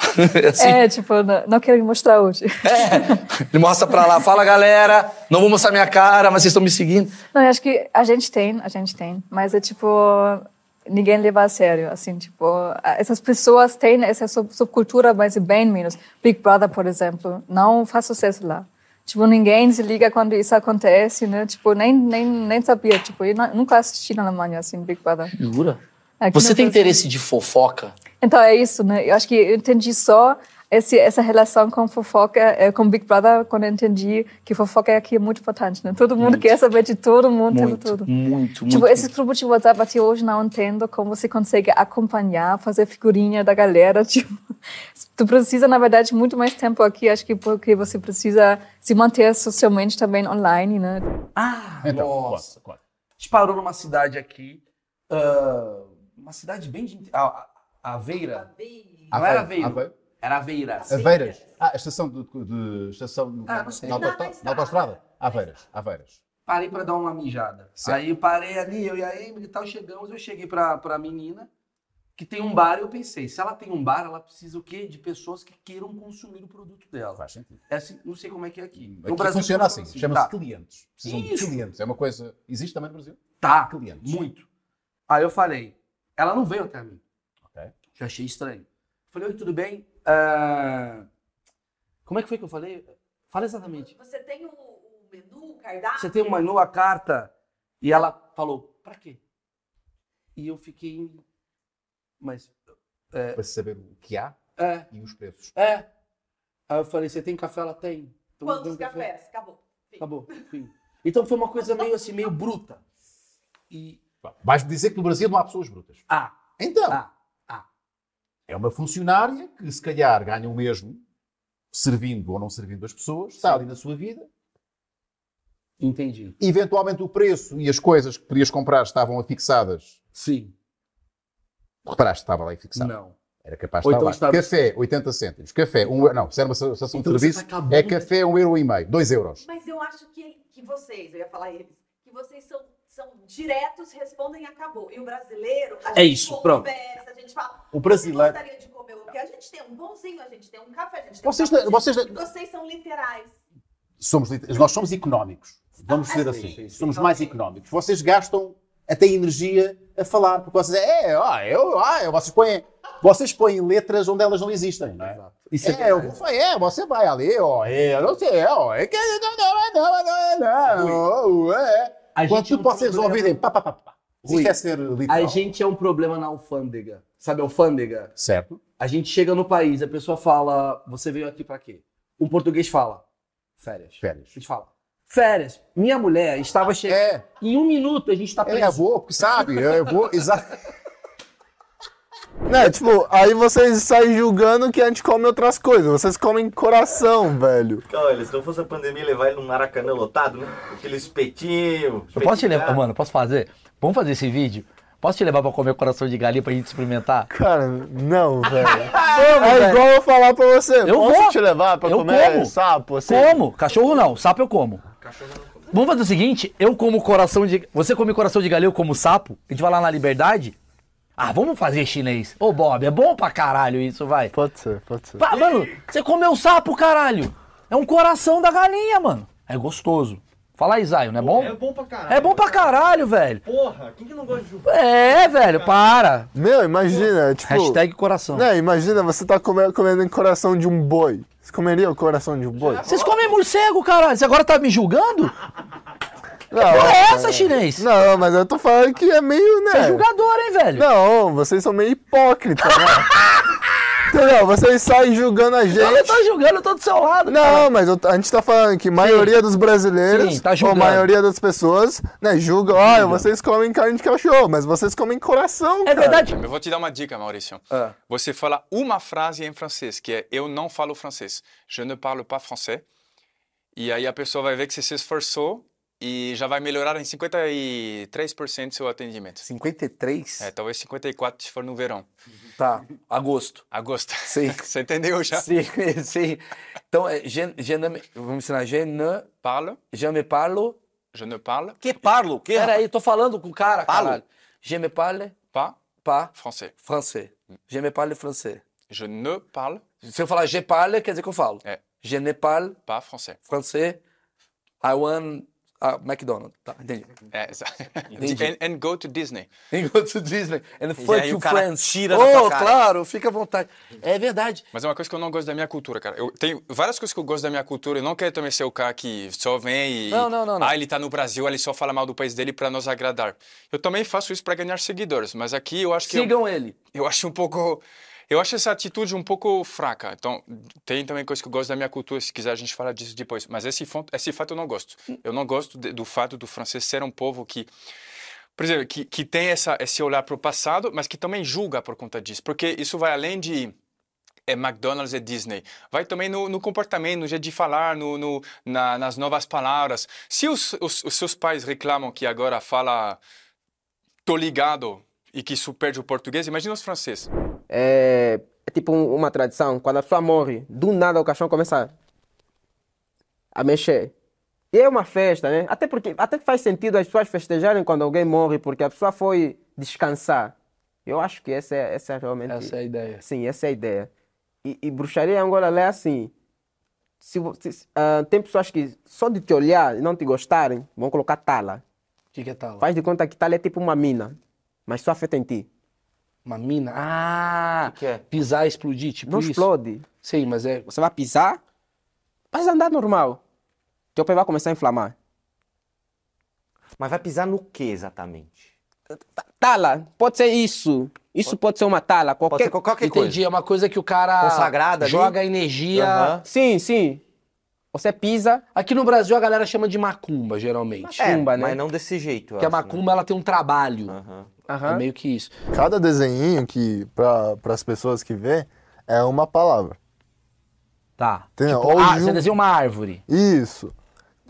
É assim. É, tipo, não, não quero mostrar hoje. É. Ele mostra pra lá, fala galera, não vou mostrar minha cara, mas vocês estão me seguindo. Não, eu acho que a gente tem, a gente tem, mas é tipo ninguém leva a sério, assim, tipo, essas pessoas têm essa sub- subcultura, mas bem menos. Big Brother, por exemplo, não faz sucesso lá. Tipo, ninguém se liga quando isso acontece, né? Tipo, nem nem nem sabia, tipo, eu nu- nunca assisti na Alemanha assim Big Brother. Jura? Aqui Você tem Brasil- interesse de fofoca? Então é isso, né? Eu acho que eu entendi só esse, essa relação com fofoca, é, com Big Brother, quando eu entendi que fofoca aqui é muito importante, né? Todo mundo muito. quer saber de todo mundo, muito, tudo. Muito, tipo, muito. esses grupos de WhatsApp até hoje não entendo como você consegue acompanhar, fazer figurinha da galera. Tipo, tu precisa, na verdade, muito mais tempo aqui, acho que porque você precisa se manter socialmente também online, né? Ah, então, nossa. Claro, A gente parou numa cidade aqui, uh, uma cidade bem de... A, Aveira. Não era Aveiro. Aveiro. Era Aveiras. Aveiras. Ah, a estação de, de estação ah, não sei. na autostrada? Aveiras. Aveiras. Parei para dar uma mijada. Certo. Aí eu parei ali, eu e a Emily e tal, chegamos, eu cheguei para a menina que tem um bar, eu pensei, se ela tem um bar, ela precisa o quê? De pessoas que queiram consumir o produto dela. Faz sentido. É assim, não sei como é que é aqui. aqui no Brasil funciona assim, assim. chama-se tá. clientes. Precisam Isso. de clientes. É uma coisa. Existe também no Brasil? Tá. Clientes. Muito. Aí eu falei, ela não veio até mim. Ok. Já achei estranho. Falei, oi, tudo bem? Uh... Como é que foi que eu falei? Fala exatamente. Você tem o, o menu, o cardápio? Você tem o menu, a carta. E ela falou, pra quê? E eu fiquei. Mas. É... Para saber o que há é. e os preços. É. Aí eu falei, você tem café? Ela tem. Então, Quantos cafés? Acabou. Fim. Acabou. Fim. Então foi uma coisa meio assim, meio bruta. E. Vais dizer que no Brasil não há pessoas brutas. Ah. Então. Ah. É uma funcionária que, se calhar, ganha o mesmo servindo ou não servindo as pessoas, está ali na sua vida. Entendi. Eventualmente o preço e as coisas que podias comprar estavam afixadas. Sim. Reparaste, estava lá fixado. Não. Era capaz de estar então lá. Estava... Café, 80 cêntimos. Café, um Não, se era uma estação então de serviço, tá é café, um euro e meio. 2 euros. Mas eu acho que, que vocês, eu ia falar eles, que vocês são, são diretos, respondem e acabou. E o brasileiro, a é isso, pronto. a gente fala, o brasileiro... gostaria de comer o que? A gente tem um pãozinho, a gente tem um café, a gente tem vocês, um café, vocês, vocês são literais. Somos, nós somos económicos. Vamos dizer assim. Sim, sim, somos mais económicos. Vocês gastam até energia a falar, porque vocês é, ah, eu, ah, vocês põem, vocês põem letras onde elas não existem, não é? Isso é, é, eu, é, você vai ali, ó, é, eu não sei, ó, é que não, não, não, não, não, não, é. Quando vocês ouvirem, pá, pá, pá, pá. Rui, quer ser literal. A gente é um problema na alfândega. Sabe a alfândega? Certo. A gente chega no país, a pessoa fala, você veio aqui para quê? Um português fala, férias. Férias. A gente fala, férias. Minha mulher estava chegando. É. Em um minuto a gente tá preso. É, eu vou, sabe? Eu vou, exato. Né, tipo, aí vocês saem julgando que a gente come outras coisas. Vocês comem coração, velho. Olha, se não fosse a pandemia, levar ele num maracanã lotado, né? Aquele espetinho. Eu posso te levar, mano, posso fazer? Vamos fazer esse vídeo? Posso te levar pra comer coração de galinha pra gente experimentar? Cara, não, velho. é velho. igual eu falar pra você. Eu Posso vou. te levar pra eu comer como. sapo? Assim? Como. Cachorro não. Sapo eu como. Cachorro não como. Vamos fazer o seguinte, eu como coração de... Você come coração de galinha, eu como sapo. A gente vai lá na Liberdade. Ah, vamos fazer chinês. Ô, Bob, é bom pra caralho isso, vai. Pode ser, pode ser. Pá, mano, você comeu sapo, caralho. É um coração da galinha, mano. É gostoso. Fala aí, Zayo, não é bom? É bom pra caralho. É bom pra caralho, velho. Porra, quem que não gosta de jugo? É, velho, para. Meu, imagina, tipo... Hashtag coração. Né, imagina, você tá comendo, comendo coração de um boi. Você comeria o coração de um boi? Vocês comem morcego, caralho. Você agora tá me julgando? Não, é essa, chinês? Não, mas eu tô falando que é meio, né? Você é julgador, hein, velho? Não, vocês são meio hipócritas, né? Entendeu? Vocês saem julgando a gente. Eu não tô julgando, eu tô do seu lado. Não, cara. mas eu, a gente tá falando que a maioria Sim. dos brasileiros, Sim, tá ou a maioria das pessoas, né, julgam, olha, vocês comem carne de cachorro, mas vocês comem coração, É cara. verdade. Eu vou te dar uma dica, Maurício. Ah. Você fala uma frase em francês, que é eu não falo francês. Je ne parle pas français. E aí a pessoa vai ver que você se esforçou e já vai melhorar em 53% seu atendimento. 53? É, talvez 54 se for no verão. Tá, agosto. Agosto. Sim. Você entendeu já? Sim, sim. Então, é, je, je ne, vamos ensinar, je ne... Parle. Je me parlo... Je ne parle. Que parlo? Que, Peraí, tô falando com o cara, parlo. caralho. Je me parle... Pas. Pas. Français. Français. Je me parle français. Je ne parle... Se eu falar je parle, quer dizer que eu falo. É. Je ne parle... Pas français. Français. I want ah, McDonald's. Tá, entendi. É, entendi. And, and, go to Disney. And go to Disney. And fuck you friends. Tira oh, claro, fica à vontade. É verdade. Mas é uma coisa que eu não gosto da minha cultura, cara. Eu tenho várias coisas que eu gosto da minha cultura e não quero também ser o cara que só vem e... Não, não, não. não. Ah, ele tá no Brasil, ele só fala mal do país dele para nos agradar. Eu também faço isso para ganhar seguidores, mas aqui eu acho que... Sigam eu, ele. Eu acho um pouco Eu acho essa atitude um pouco fraca. Então, tem também coisa que eu gosto da minha cultura, se quiser a gente fala disso depois. Mas esse, esse fato eu não gosto. Eu não gosto de, do fato do francês ser um povo que por exemplo, que, que tem essa, esse olhar para o passado, mas que também julga por conta disso. Porque isso vai além de é McDonald's e Disney. Vai também no, no comportamento, no jeito de falar, no, no na, nas novas palavras. Se os, os, os, seus pais reclamam que agora fala tô ligado e que isso perde o português, imagina os franceses. É, é tipo uma tradição, quando a pessoa morre, do nada o caixão começa a mexer. E é uma festa, né? Até porque até faz sentido as pessoas festejarem quando alguém morre, porque a pessoa foi descansar. Eu acho que essa é, essa é realmente. Essa é a ideia. Sim, essa é a ideia. E, e bruxaria em Angola é assim. Se, se uh, tem pessoas que só de te olhar e não te gostarem, vão colocar tala. O que, que é tala? Faz de conta que tala é tipo uma mina, mas só afeta em ti. Uma mina? Ah! Que é? Pisar e explodir, tipo não isso? explode. Sim, mas é. Você vai pisar, vai andar normal. Teu pé vai começar a inflamar. Mas vai pisar no que exatamente? Tala, pode ser isso. Isso pode ser uma tala, qualquer, pode ser qualquer Entendi, coisa. é uma coisa que o cara Consagrada joga ali? energia. Uhum. Sim, sim. Você pisa. Aqui no Brasil a galera chama de macumba, geralmente. É, Macumba, né? Mas não desse jeito. Porque a macumba né? ela tem um trabalho. Uhum. Uhum. É meio que isso. Cada desenho que, para as pessoas que vê, é uma palavra. Tá. Tipo, ah, você desenha uma árvore. Isso.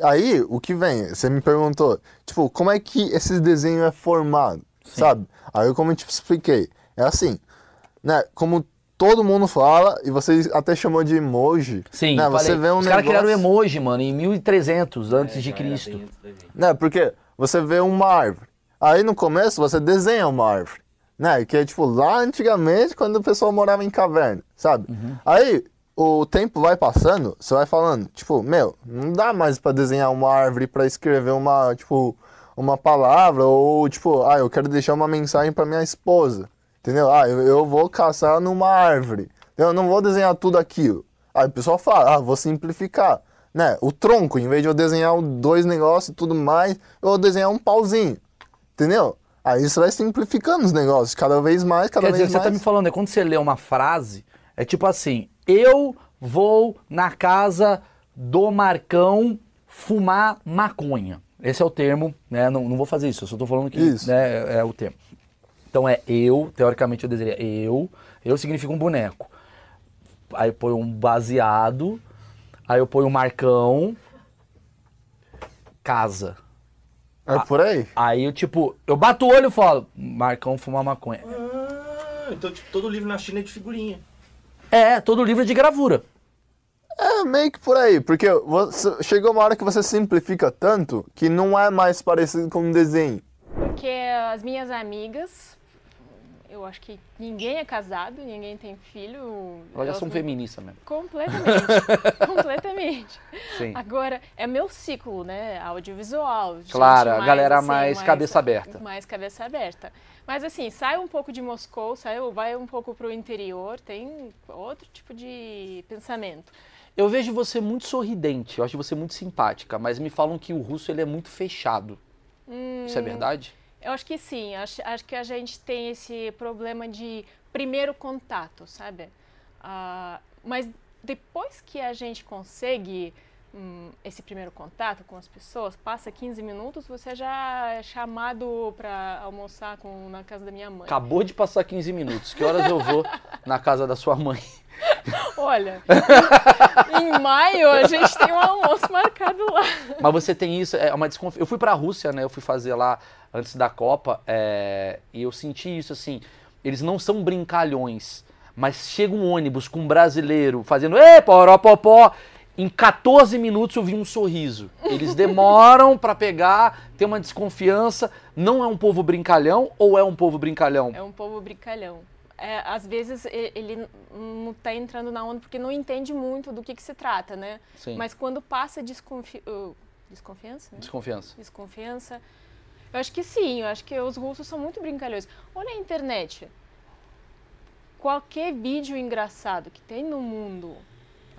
Aí, o que vem? Você me perguntou, tipo, como é que esse desenho é formado, Sim. sabe? Aí, eu, como eu te expliquei, é assim, né? Como todo mundo fala, e você até chamou de emoji. Sim, né? Você vê um Os negócio... caras criaram emoji, mano, em 1300 antes é, de Cristo. Né? Porque você vê uma árvore. Aí, no começo, você desenha uma árvore. Né? Que é, tipo, lá antigamente, quando o pessoal morava em caverna, sabe? Uhum. Aí, o tempo vai passando, você vai falando, tipo, meu, não dá mais para desenhar uma árvore para escrever uma, tipo, uma palavra ou tipo, ah, eu quero deixar uma mensagem para minha esposa. Entendeu? Ah, eu, eu vou caçar numa árvore. Eu não vou desenhar tudo aquilo. Aí o pessoal fala, ah, vou simplificar. Né? O tronco, em vez de eu desenhar dois negócios e tudo mais, eu vou desenhar um pauzinho. Entendeu? Aí você vai simplificando os negócios, cada vez mais, cada Quer vez dizer, mais. Você tá me falando, é quando você lê uma frase, é tipo assim, eu vou na casa do Marcão fumar maconha. Esse é o termo, né? Não, não vou fazer isso, eu só tô falando que né, é, é o termo. Então é eu, teoricamente eu desejaria eu, eu significa um boneco. Aí eu ponho um baseado, aí eu ponho um marcão, casa. É por aí? Aí eu, tipo, eu bato o olho e falo, Marcão fuma maconha. Ah, então, tipo, todo livro na China é de figurinha. É, todo livro é de gravura. É meio que por aí, porque você, chegou uma hora que você simplifica tanto que não é mais parecido com um desenho. Porque as minhas amigas eu acho que ninguém é casado, ninguém tem filho. Elas já são não... feministas mesmo. Completamente. completamente. Sim. Agora, é meu ciclo, né? Audiovisual. Claro, a galera assim, mais, mais, cabeça aberta. Mais cabeça aberta. Mas assim, sai um pouco de Moscou, sai, vai um pouco para o interior, tem outro tipo de pensamento. Eu vejo você muito sorridente, eu acho você muito simpática, mas me falam que o russo ele é muito fechado. Hum... Isso é verdade? Eu acho que sim, acho, acho que a gente tem esse problema de primeiro contato, sabe? Uh, mas depois que a gente consegue hum, esse primeiro contato com as pessoas, passa 15 minutos, você já é chamado para almoçar com, na casa da minha mãe. Acabou de passar 15 minutos. Que horas eu vou na casa da sua mãe? Olha, em maio a gente tem um almoço marcado lá. Mas você tem isso, é uma desconfiança. Eu fui para a Rússia, né? Eu fui fazer lá antes da Copa é... e eu senti isso assim. Eles não são brincalhões, mas chega um ônibus com um brasileiro fazendo ê, poropopó. Em 14 minutos eu vi um sorriso. Eles demoram para pegar, tem uma desconfiança. Não é um povo brincalhão ou é um povo brincalhão? É um povo brincalhão é, às vezes ele não está entrando na onda porque não entende muito do que, que se trata, né? Sim. Mas quando passa desconfi uh, desconfiança, né? Desconfiança. Desconfiança. Eu acho que sim, eu acho que os russos são muito brincalhões. Olha a internet. Qualquer vídeo engraçado que tem no mundo,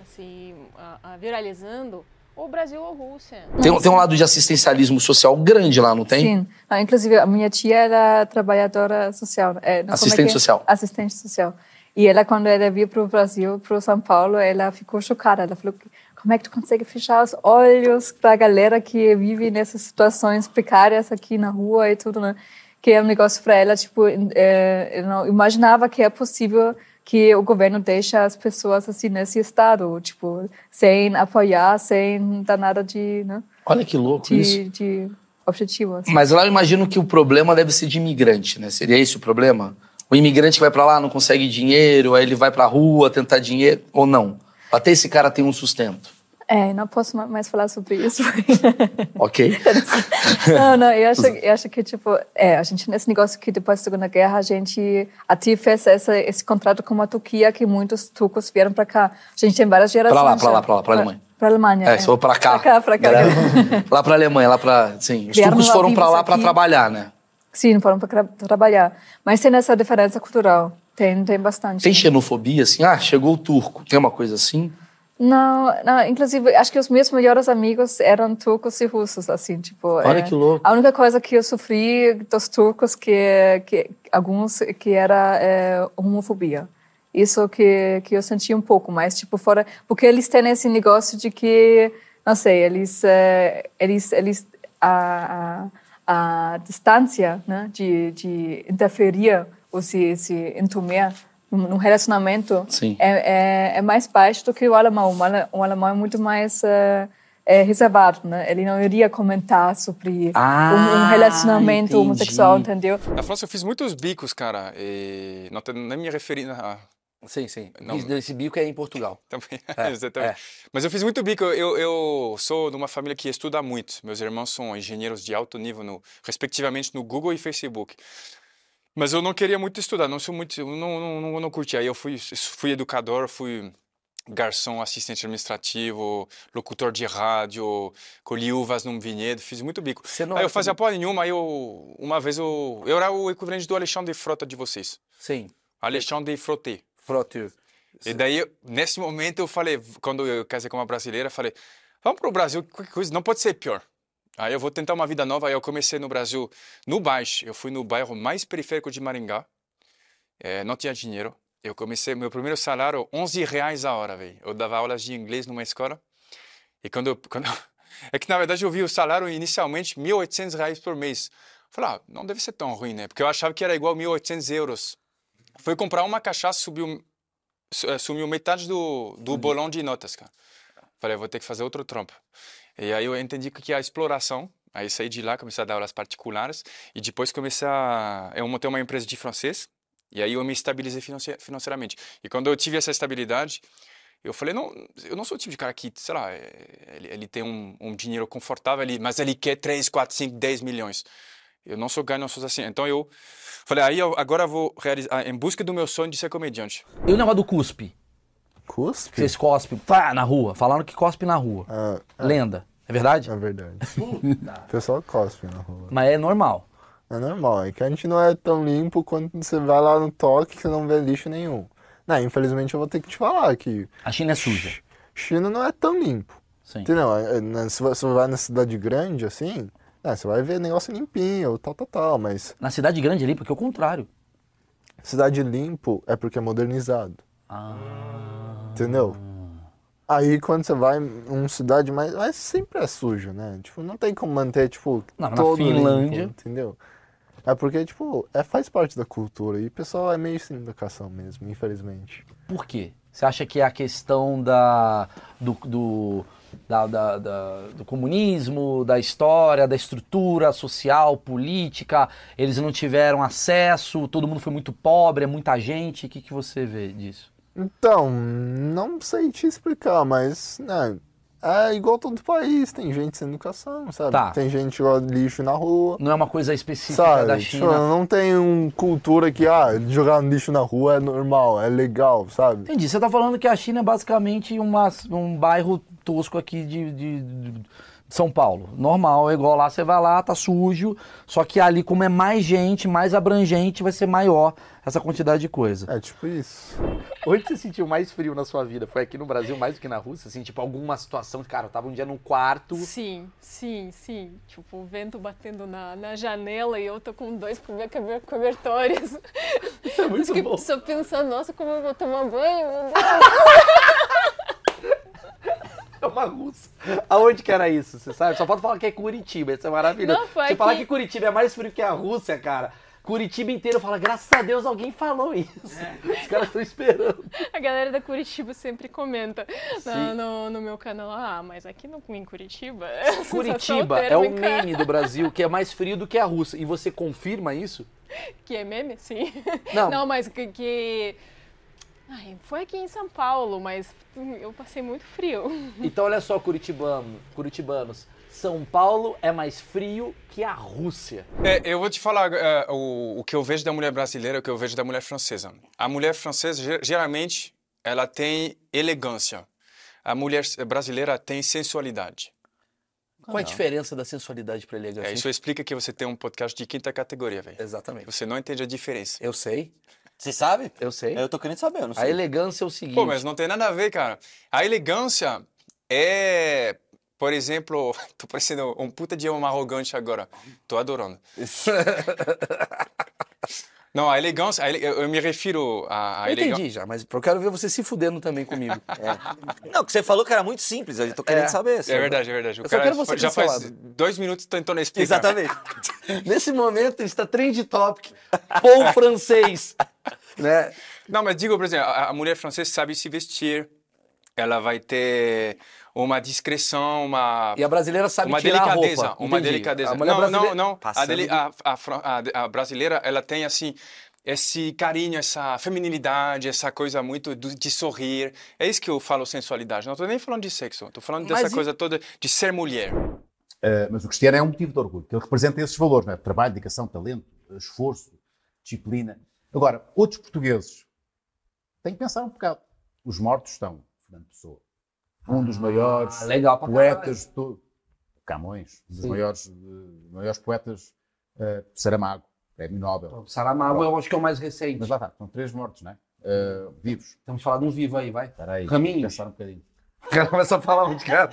assim, a, a viralizando, ou Brasil ou Rússia. Tem, tem um lado de assistencialismo social grande lá, não tem? Sim. Ah, inclusive, a minha tia era trabalhadora social. É, Assistente é é? social. Assistente social. E ela, quando ela veio para o Brasil, para São Paulo, ela ficou chocada. Ela falou: como é que tu consegue fechar os olhos para a galera que vive nessas situações precárias aqui na rua e tudo, né? Que é um negócio para ela, tipo, é, eu não imaginava que é possível que o governo deixa as pessoas assim nesse estado, tipo, sem apoiar, sem dar nada de, né? Olha que louco de, isso. De objetivo. Assim. Mas lá eu imagino que o problema deve ser de imigrante, né? Seria esse o problema? O imigrante que vai para lá não consegue dinheiro, aí ele vai para a rua tentar dinheiro ou não? Até esse cara tem um sustento. É, não posso mais falar sobre isso. ok. não, não, eu acho, eu acho que, tipo, é, a gente, nesse negócio que depois da Segunda Guerra, a gente até fez essa, esse contrato com a Turquia, que muitos turcos vieram para cá. A gente tem várias gerações. Para lá, para lá, para lá, para a Alemanha. Para a Alemanha. É, é. for para cá. Para cá, para cá. lá para a Alemanha, lá para. Sim, os turcos foram para lá para trabalhar, né? Sim, foram para trabalhar. Mas tem essa diferença cultural. Tem, tem bastante. Tem né? xenofobia, assim? Ah, chegou o turco. Tem uma coisa assim? Não, não, inclusive, acho que os meus melhores amigos eram turcos e russos, assim, tipo... Olha é, que louco. A única coisa que eu sofri dos turcos, que, que alguns, que era é, homofobia. Isso que, que eu senti um pouco, mas, tipo, fora... Porque eles têm esse negócio de que, não sei, eles... É, eles, eles a, a, a distância, né, de, de interferir ou se, se entumer no relacionamento é, é, é, mais baixo do que o alemão. O alemão é muito mais é, é, reservado, né? Ele não iria comentar sobre ah, um, um, relacionamento entendi. homossexual, entendeu? Na França eu fiz muitos bicos, cara, e não, nem me referi a... Sim, sim. Não... Esse bico é em Portugal. Também, é, exatamente. É. Mas eu fiz muito bico. Eu, eu sou de uma família que estuda muito. Meus irmãos são engenheiros de alto nível, no, respectivamente no Google e Facebook. Mas eu não queria muito estudar, não sou muito, não, não, não, não curti. Aí eu fui, fui educador, fui garçom, assistente administrativo, locutor de rádio, colhi uvas num vinhedo, fiz muito bico. aí eu fazia porra nenhuma, aí eu, uma vez eu, eu era o equivalente do Alexandre Frota de vocês. Sim. Alexandre Froté. E daí, nesse momento, eu falei, quando eu casei com uma brasileira, falei, vamos para o Brasil, coisa, não pode ser pior. Aí eu vou tentar uma vida nova. Aí eu comecei no Brasil, no Baixo. Eu fui no bairro mais periférico de Maringá. É, não tinha dinheiro. Eu comecei, meu primeiro salário, 11 reais a hora, velho. Eu dava aulas de inglês numa escola. E quando eu, quando É que, na verdade, eu vi o salário inicialmente 1.800 reais por mês. Falei, ah, não deve ser tão ruim, né? Porque eu achava que era igual 1.800 euros. Fui comprar uma cachaça, subiu, é, sumiu metade do, do bolão de notas, cara. Falei, vou ter que fazer outro trampo. E aí eu entendi que a exploração. Aí saí de lá, comecei a dar aulas particulares e depois comecei a eu montei uma empresa de francês e aí eu me estabilizei financeiramente. E quando eu tive essa estabilidade, eu falei, não, eu não sou o tipo de cara que, sei lá, é, ele, ele tem um, um dinheiro confortável ali, mas ele quer 3, 4, 5, 10 milhões. Eu não sou sou assim. Então eu falei, aí eu agora vou realizar, em busca do meu sonho de ser comediante. E o negócio do cuspe? Cuspe? Vocês cospem pá, na rua. Falaram que cospe na rua. Ah, é. Lenda. É verdade? É verdade. o pessoal cospe na rua. Mas é normal. É normal. É que a gente não é tão limpo quando você vai lá no toque que você não vê lixo nenhum. Não, infelizmente eu vou ter que te falar que. A China é suja. China não é tão limpo. Sim. Entendeu? É, é, se você vai na cidade grande assim, é, você vai ver negócio limpinho, tal, tal, tal, mas. Na cidade grande é limpo, porque é o contrário. Cidade limpo é porque é modernizado. Ah. Entendeu? Aí quando você vai em uma cidade mais. Mas sempre é sujo, né? Tipo, não tem como manter, tipo, não, todo na Finlândia. Limpo, entendeu? É porque, tipo, é, faz parte da cultura. E o pessoal é meio sem educação mesmo, infelizmente. Por quê? Você acha que é a questão da, do, do, da, da, da, do comunismo, da história, da estrutura social, política, eles não tiveram acesso, todo mundo foi muito pobre, é muita gente. O que, que você vê disso? Então, não sei te explicar, mas né, é igual todo país, tem gente sem educação, sabe? Tá. Tem gente que lixo na rua. Não é uma coisa específica sabe? da China. Tipo, não tem uma cultura que, ah, jogar lixo na rua é normal, é legal, sabe? Entendi. Você tá falando que a China é basicamente uma, um bairro tosco aqui de, de, de São Paulo. Normal, é igual lá, você vai lá, tá sujo. Só que ali, como é mais gente, mais abrangente, vai ser maior essa quantidade de coisa. É tipo isso. Onde você sentiu mais frio na sua vida? Foi aqui no Brasil mais do que na Rússia? Assim, tipo, alguma situação de, cara, eu tava um dia num quarto. Sim, sim, sim. Tipo, o vento batendo na, na janela e eu tô com dois cobertores. Isso é muito bom. Só pensando, nossa, como eu vou tomar banho, meu Deus. É uma russa. Aonde que era isso? Você sabe? Só pode falar que é Curitiba. Isso é maravilhoso. Não, foi Você aqui. falar que Curitiba é mais frio que a Rússia, cara. Curitiba inteiro fala, graças a Deus alguém falou isso. Os caras estão esperando. A galera da Curitiba sempre comenta na- no, no meu canal, ah, mas aqui no, em Curitiba... Curitiba é o meme do Brasil que é mais frio do que a Rússia. E você confirma isso? Que é meme? Sim. Não. mas que... que... Ai, foi aqui em São Paulo, mas hum, eu passei muito frio. Então olha só, Curitibano, curitibanos. São Paulo é mais frio que a Rússia. É, eu vou te falar é, o, o que eu vejo da mulher brasileira, o que eu vejo da mulher francesa. A mulher francesa, ge- geralmente, ela tem elegância. A mulher brasileira tem sensualidade. Qual é a diferença da sensualidade para elegância? É, isso explica que você tem um podcast de quinta categoria, velho. Exatamente. Você não entende a diferença. Eu sei, Você sabe? eu sei. Eu tô querendo saber, eu não A sei. elegância é o seguinte. Pô, mas não tem nada a ver, cara. A elegância é, por exemplo, tô parecendo um puta de homem arrogante agora. Tô adorando. Não, a elegância, a ele- eu eu me refiro à, à Eu elegância. entendi já, mas eu quero ver você se fudendo também comigo. Não, que você falou que era muito simples, eu tô querendo É. saber. É verdade, é verdade. O Eu só cara quero você já faz lado. dois minutos tentando explicar. Exatamente. Nesse momento está trend topic, Paul francês, né? Não, mas digo, por exemplo, a, a mulher francesa sabe se vestir, ela vai ter uma discrição, uma E a brasileira sabe uma tirar a delicadeza, roupa. uma Entendi. delicadeza. A mulher não, brasileira- não, não. A, deli- a, a a- a brasileira, ela tem assim esse carinho, essa feminilidade, essa coisa muito do- de sorrir. É isso que eu falo sensualidade. Não estou nem falando de sexo, estou falando Mas dessa e- coisa toda de ser mulher. Uh, mas o Cristiano é um motivo de orgulho, que ele representa esses valores, não é? Trabalho, dedicação, talento, esforço, disciplina. Agora, outros portugueses têm que pensar um bocado. Os mortos estão, Fernando Pessoa, um dos maiores Ah, poetas de todo. Camões, um dos maiores, eh, maiores poetas, uh, Saramago, prémio Nobel. Saramago eu acho que é o mais recente. Mas lá está, são três mortos, não é? Uh, vivos. Temos que falar de um vivo aí, vai. Espera aí, Raminhos. pensar um bocadinho. O cara começa a falar onde, cara?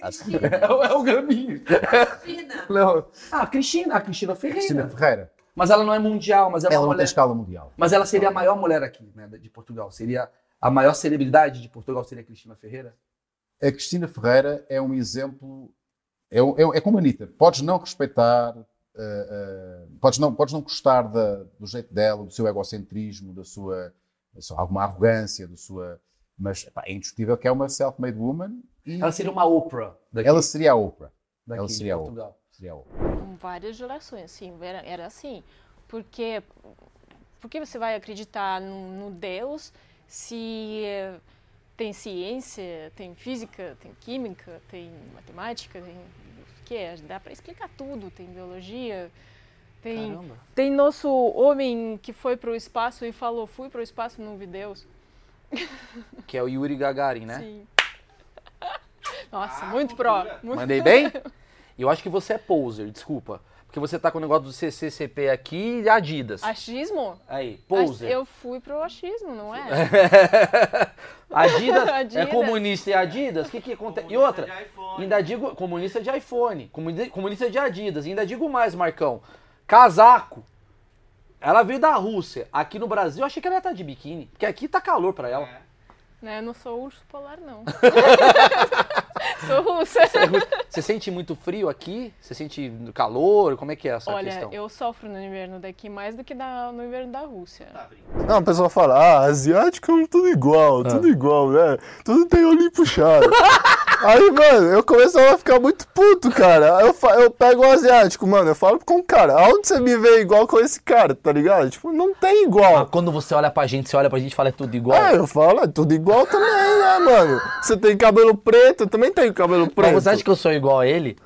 Acho que É o, é o Gaminho. Cristina. Não. Ah, a Cristina, a Cristina Ferreira. Cristina Ferreira, Mas ela não é mundial, mas é uma ela não tem escala mundial. Mas ela seria a maior mulher aqui, né, de Portugal. Seria a maior celebridade de Portugal seria Cristina Ferreira? a Cristina Ferreira é um exemplo. É, é, é como a Anitta. Podes não respeitar, eh, eh, podes, não, podes não gostar da- do jeito dela, do seu egocentrismo, da sua, da sua alguma arrogância, da sua. Mas epá, é indiscutível que é uma self-made woman e Ela seria uma Oprah daqui, ela seria a Oprah. daqui ela seria a Portugal. Seria a Oprah. Com várias gerações, sim, era, era assim. Porque, porque você vai acreditar no, no Deus se eh, tem ciência, tem física, tem química, tem matemática, tem o que é? Dá para explicar tudo, tem biologia, tem Caramba. tem nosso homem que foi para o espaço e falou fui para o espaço não vi Deus. Que é o Yuri Gagarin, né? Sim. Nossa, muito pró. Muito... Mandei bem? E eu acho que você é poser, desculpa. Porque você tá com o negócio do CCCP aqui e Adidas. Achismo? Aí, poser. Eu fui pro achismo, não é? Adidas, é Adidas. comunista e Adidas? O que que acontece? E outra, ainda digo, comunista de iPhone, comuni- comunista de Adidas, e ainda digo mais, Marcão, casaco. Ela veio da Rússia. Aqui no Brasil, eu achei que ela ia estar de biquíni, porque aqui tá calor pra ela. Né, Eu não sou urso polar, não. sou russa. Você sente muito frio aqui? Você sente calor? Como é que é essa Olha, questão? eu sofro no inverno daqui mais do que na- no inverno da Rússia. Não, o pessoal fala, ah, asiático é tudo igual, tudo igual, né? Tudo tem olhinho puxado. Aí, mano, eu começava a ficar muito puto, cara. Aí Eu, eu pego o asiático, mano, eu falo com o cara, aonde você me vê igual com esse cara, tá ligado? Tipo, não tem Ah, igual. quando você olha pra gente, você olha pra gente e fala é tudo igual. É, eu falo, é tudo igual também, né, mano? Você tem cabelo preto, eu também tenho cabelo Mas preto. você acha que eu sou igual a ele?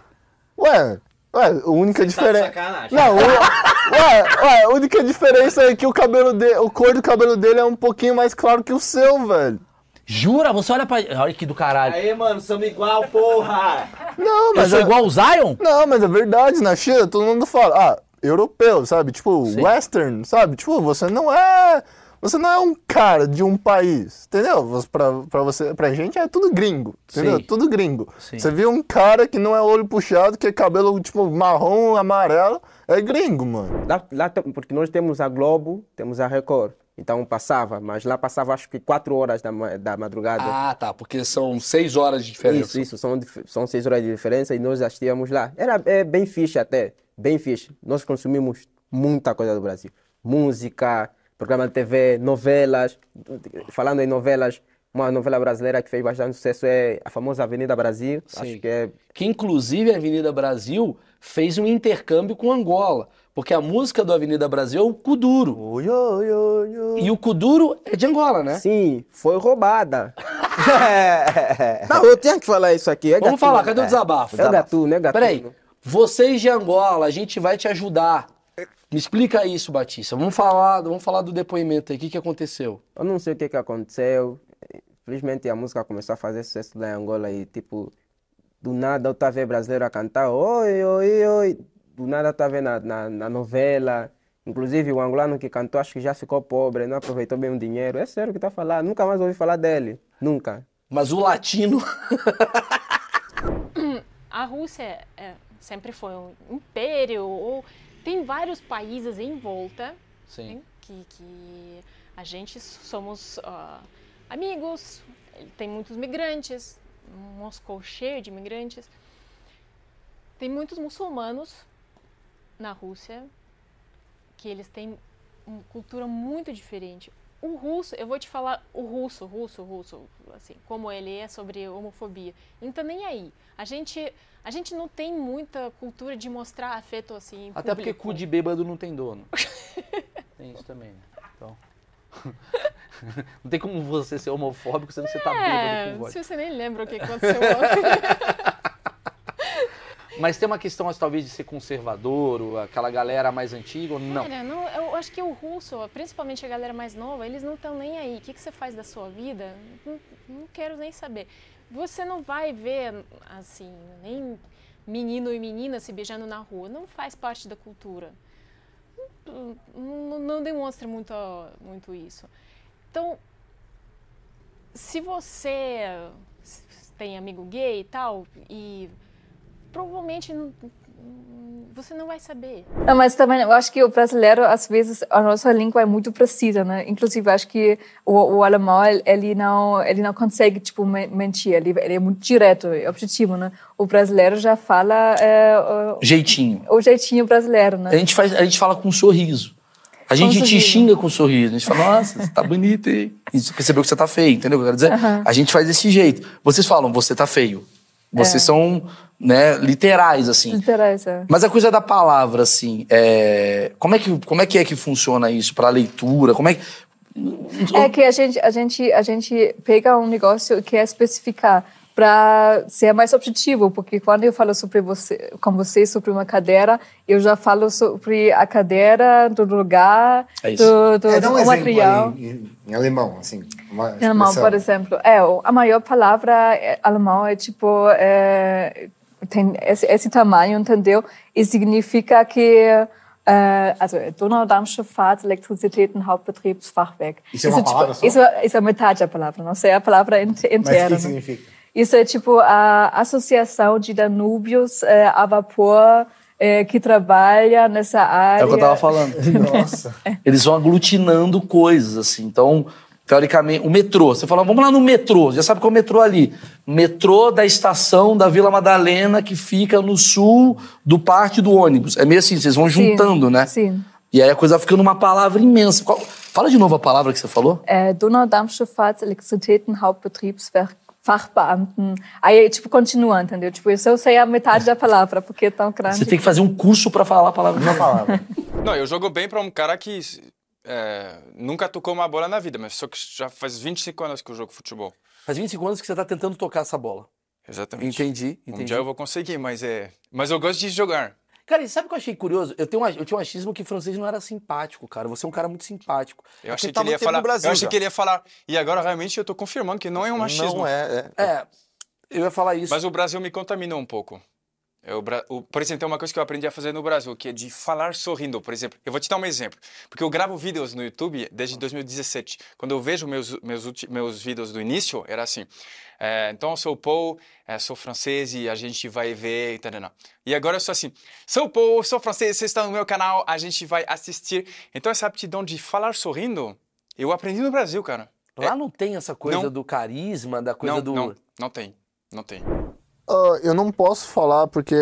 Ué, ué, a única Tá de diferença. sacanagem. Não, o- ué, ué, a única diferença é que o cabelo dele, o cor do cabelo dele é um pouquinho mais claro que o seu, velho. Jura? Você olha pra. Olha que do caralho. Aí, mano, somos igual, porra! Não, Eu mas sou é- igual o Zion? Não, mas é verdade, na China todo mundo fala, ah, europeu, sabe? Tipo, Sim. western, sabe? Tipo, você não é. Você não é um cara de um país, entendeu? Pra, pra, você, pra gente é tudo gringo, entendeu? Sim. Tudo gringo. Sim. Você viu um cara que não é olho puxado, que é cabelo, tipo, marrom, amarelo, é gringo, mano. Lá, lá porque nós temos a Globo, temos a Record. Então passava, mas lá passava acho que 4 horas da, da madrugada. Ah, tá. Porque são seis horas de diferença. Isso, isso, são, dif- são seis horas de diferença e nós assistíamos lá. Era é, bem fixe até, bem fixe. Nós consumimos muita coisa do Brasil. Música, programa de TV, novelas. Falando em novelas, uma novela brasileira que fez bastante sucesso é a famosa Avenida Brasil. Sim. Acho que é Que inclusive a Avenida Brasil fez um intercâmbio com Angola. Porque a música do Avenida Brasil é o Kuduro. Oi, oi, oi, oi. E o Kuduro é de Angola, né? Sim, foi roubada. Não, eu tinha que falar isso aqui. É Vamos gatuno. falar, cadê o desabafo? É gatuno, é gatuno. Peraí, vocês de Angola, a gente vai te ajudar. Me explica isso, Batista. Vamos falar, vamos falar do depoimento aí. O que, que aconteceu? Eu não sei o que que aconteceu. Infelizmente a música começou a fazer sucesso lá em Angola e tipo, do nada eu tava vendo brasileiro a cantar oi, oi, oi. Do nada eu tava vendo na, na, na novela. Inclusive o angolano que cantou acho que já ficou pobre, não aproveitou bem o dinheiro. É sério que tá falando. Nunca mais ouvi falar dele. Nunca. Mas o latino. A Rússia é, sempre foi um império, ou tem vários países em volta Sim. né, que, que a gente somos ah, amigos, tem muitos migrantes, Moscou cheio de imigrantes. Tem muitos muçulmanos na Rússia que eles têm uma cultura muito diferente. O russo, eu vou te falar o russo, russo, russo, assim, como ele é sobre homofobia. Tá nem aí. A gente, a gente não tem muita cultura de mostrar afeto assim. Até porque público. cu de bêbado não tem dono. tem isso também, né? Então. não tem como você ser homofóbico sendo que você tá bêbado É, com vodka. se você nem lembra o que aconteceu ontem. Mas tem uma questão, talvez, de ser conservador, ou aquela galera mais antiga, ou não? Cara, não, eu acho que o russo, principalmente a galera mais nova, eles não estão nem aí. O que, que você faz da sua vida? Não, não quero nem saber. Você não vai ver, assim, nem menino e menina se beijando na rua. Não faz parte da cultura. Não, não- não demonstra muito, muito isso. Então, se você tem amigo gay e tal, e provavelmente não- você não vai saber. Não, mas também eu acho que o brasileiro, às vezes, a nossa língua é muito precisa, né? Inclusive, acho que o, o alemão, ele não, ele não consegue, tipo, men- mentir. Ele, ele é muito direto, é objetivo, né? O brasileiro já fala é, o, Jeitinho. o jeitinho brasileiro, né? A gente, faz, a gente fala com um sorriso. A gente te sorriso. xinga com um sorriso. A gente fala, nossa, você tá bonito, hein? E você percebeu que você tá feio, entendeu o que eu quero dizer? Aham. A gente faz desse jeito. Vocês falam, você tá feio. Vocês É. são, né, literais, assim. Literais, é. Mas a coisa da palavra, assim, é... Como, é que, como é que é que funciona isso pra leitura? Como é que... É que a gente, a gente, a gente pega um negócio que é especificar para ser mais objetivo, porque quando eu falo sobre você, com você sobre uma cadeira, eu já falo sobre a cadeira, do lugar, É isso. do, do, É, dá um do exemplo material. em, em alemão, assim. Uma Em alemão, por exemplo, é o- a maior palavra é, alemão é tipo é, tem esse, esse tamanho, entendeu? E significa que äh, also Donaudampfschifffahrt, Elektrizitäten, Hauptbetriebsfachwerk. Isso é uma palavra só? Isso, isso é metade da palavra, não sei a palavra inter- Mas o que né? significa? Isso é tipo a Associação de Danúbios é, a vapor é, que trabalha nessa área. É o que eu tava falando. Nossa. Eles vão aglutinando coisas, assim. Então, teoricamente, o metrô. Você fala, vamos lá no metrô. Já sabe qual é o metrô ali. Metrô da estação da Vila Madalena, que fica no sul do parte do ônibus. É meio assim, vocês vão Sim, juntando, né? Sim. E aí a coisa fica numa palavra imensa. Qual- Fala de novo a palavra que você falou. äh, Donaudampfschifffahrt, Elektrizitäten, Hauptbetriebswerk, Fachbeamten. Aí, tipo, continua, entendeu? Tipo, isso eu sei a metade da palavra, porque é tão grande. Você tem que fazer um curso pra falar a palavra. Uma palavra. Não, eu jogo bem para um cara que é, nunca tocou uma bola na vida, mas só que já faz 25 anos que eu jogo futebol. Faz 25 anos que você tá tentando tocar essa bola. Exatamente. Entendi, Um entendi. dia eu vou conseguir, mas é. Mas eu gosto de jogar. Cara, e sabe o que eu achei curioso? Eu, tenho um, eu tinha um achismo que francês não era simpático, cara. Você é um cara muito simpático. Eu achei, que ele, ia falar, Brasil, eu achei que ele ia falar. E agora realmente eu tô confirmando que não é um machismo. Não é, é. É, eu ia falar isso. Mas o Brasil me contaminou um pouco. Eu, o, por exemplo, tem uma coisa que eu aprendi a fazer no Brasil, que é de falar sorrindo. Por exemplo, eu vou te dar um exemplo. Porque eu gravo vídeos no YouTube desde 2017. Quando eu vejo meus, meus, meus vídeos do início, era assim. É, então, eu sou o Paul, é, sou francês e a gente vai ver. Tarana. E agora eu sou assim: sou o Paul, sou francês, você está no meu canal, a gente vai assistir. Então, essa aptidão de falar sorrindo, eu aprendi no Brasil, cara. Lá é, não tem essa coisa não, do carisma, da coisa não, do. Não, não tem. Não tem. Uh, eu não posso falar porque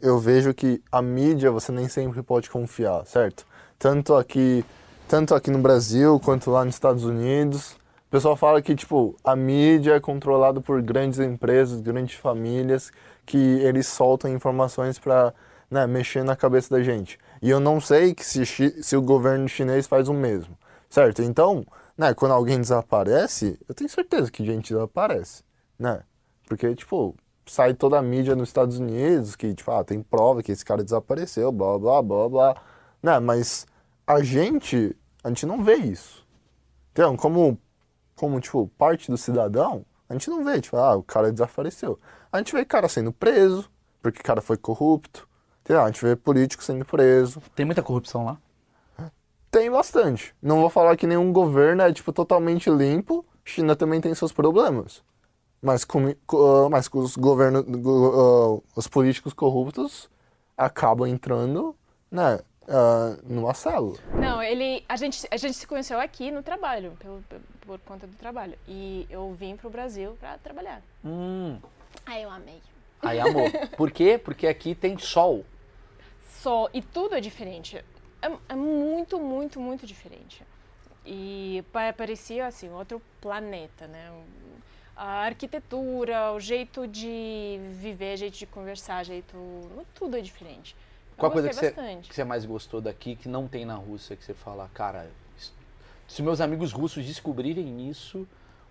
eu, vejo que a mídia você nem sempre pode confiar, certo? Tanto aqui, tanto aqui no Brasil quanto lá nos Estados Unidos. O pessoal fala que tipo a mídia é controlada por grandes empresas, grandes famílias que eles soltam informações para né, mexer na cabeça da gente. E eu não sei que se, se o governo chinês faz o mesmo, certo? Então, né, quando alguém desaparece, eu tenho certeza que gente desaparece, né? Porque tipo sai toda a mídia nos Estados Unidos que, tipo, ah, tem prova que esse cara desapareceu, blá, blá, blá, blá. Né? Mas a gente, a gente não vê isso. Então, como, como, tipo, parte do cidadão, a gente não vê, tipo, ah, o cara desapareceu. A gente vê cara sendo preso, porque o cara foi corrupto. Entendeu? A gente vê político sendo preso. Tem muita corrupção lá? Tem bastante. Não vou falar que nenhum governo é, tipo, totalmente limpo. China também tem seus problemas. Mas com, uh, mas com os governos, uh, os políticos corruptos acabam entrando, né, uh, numa célula. Não, ele, a gente, a gente se conheceu aqui no trabalho, pelo, por conta do trabalho. E eu vim pro Brasil para trabalhar. Hum. Aí eu amei. Aí amor. Por quê? Porque aqui tem sol. Sol e tudo é diferente. É, é muito, muito, muito diferente. E parecia assim outro planeta, né? A arquitetura, o jeito de viver, jeito de conversar, jeito. Tudo é diferente. Qual a coisa que você, que você mais gostou daqui que não tem na Rússia, que você fala, cara, se meus amigos russos descobrirem isso,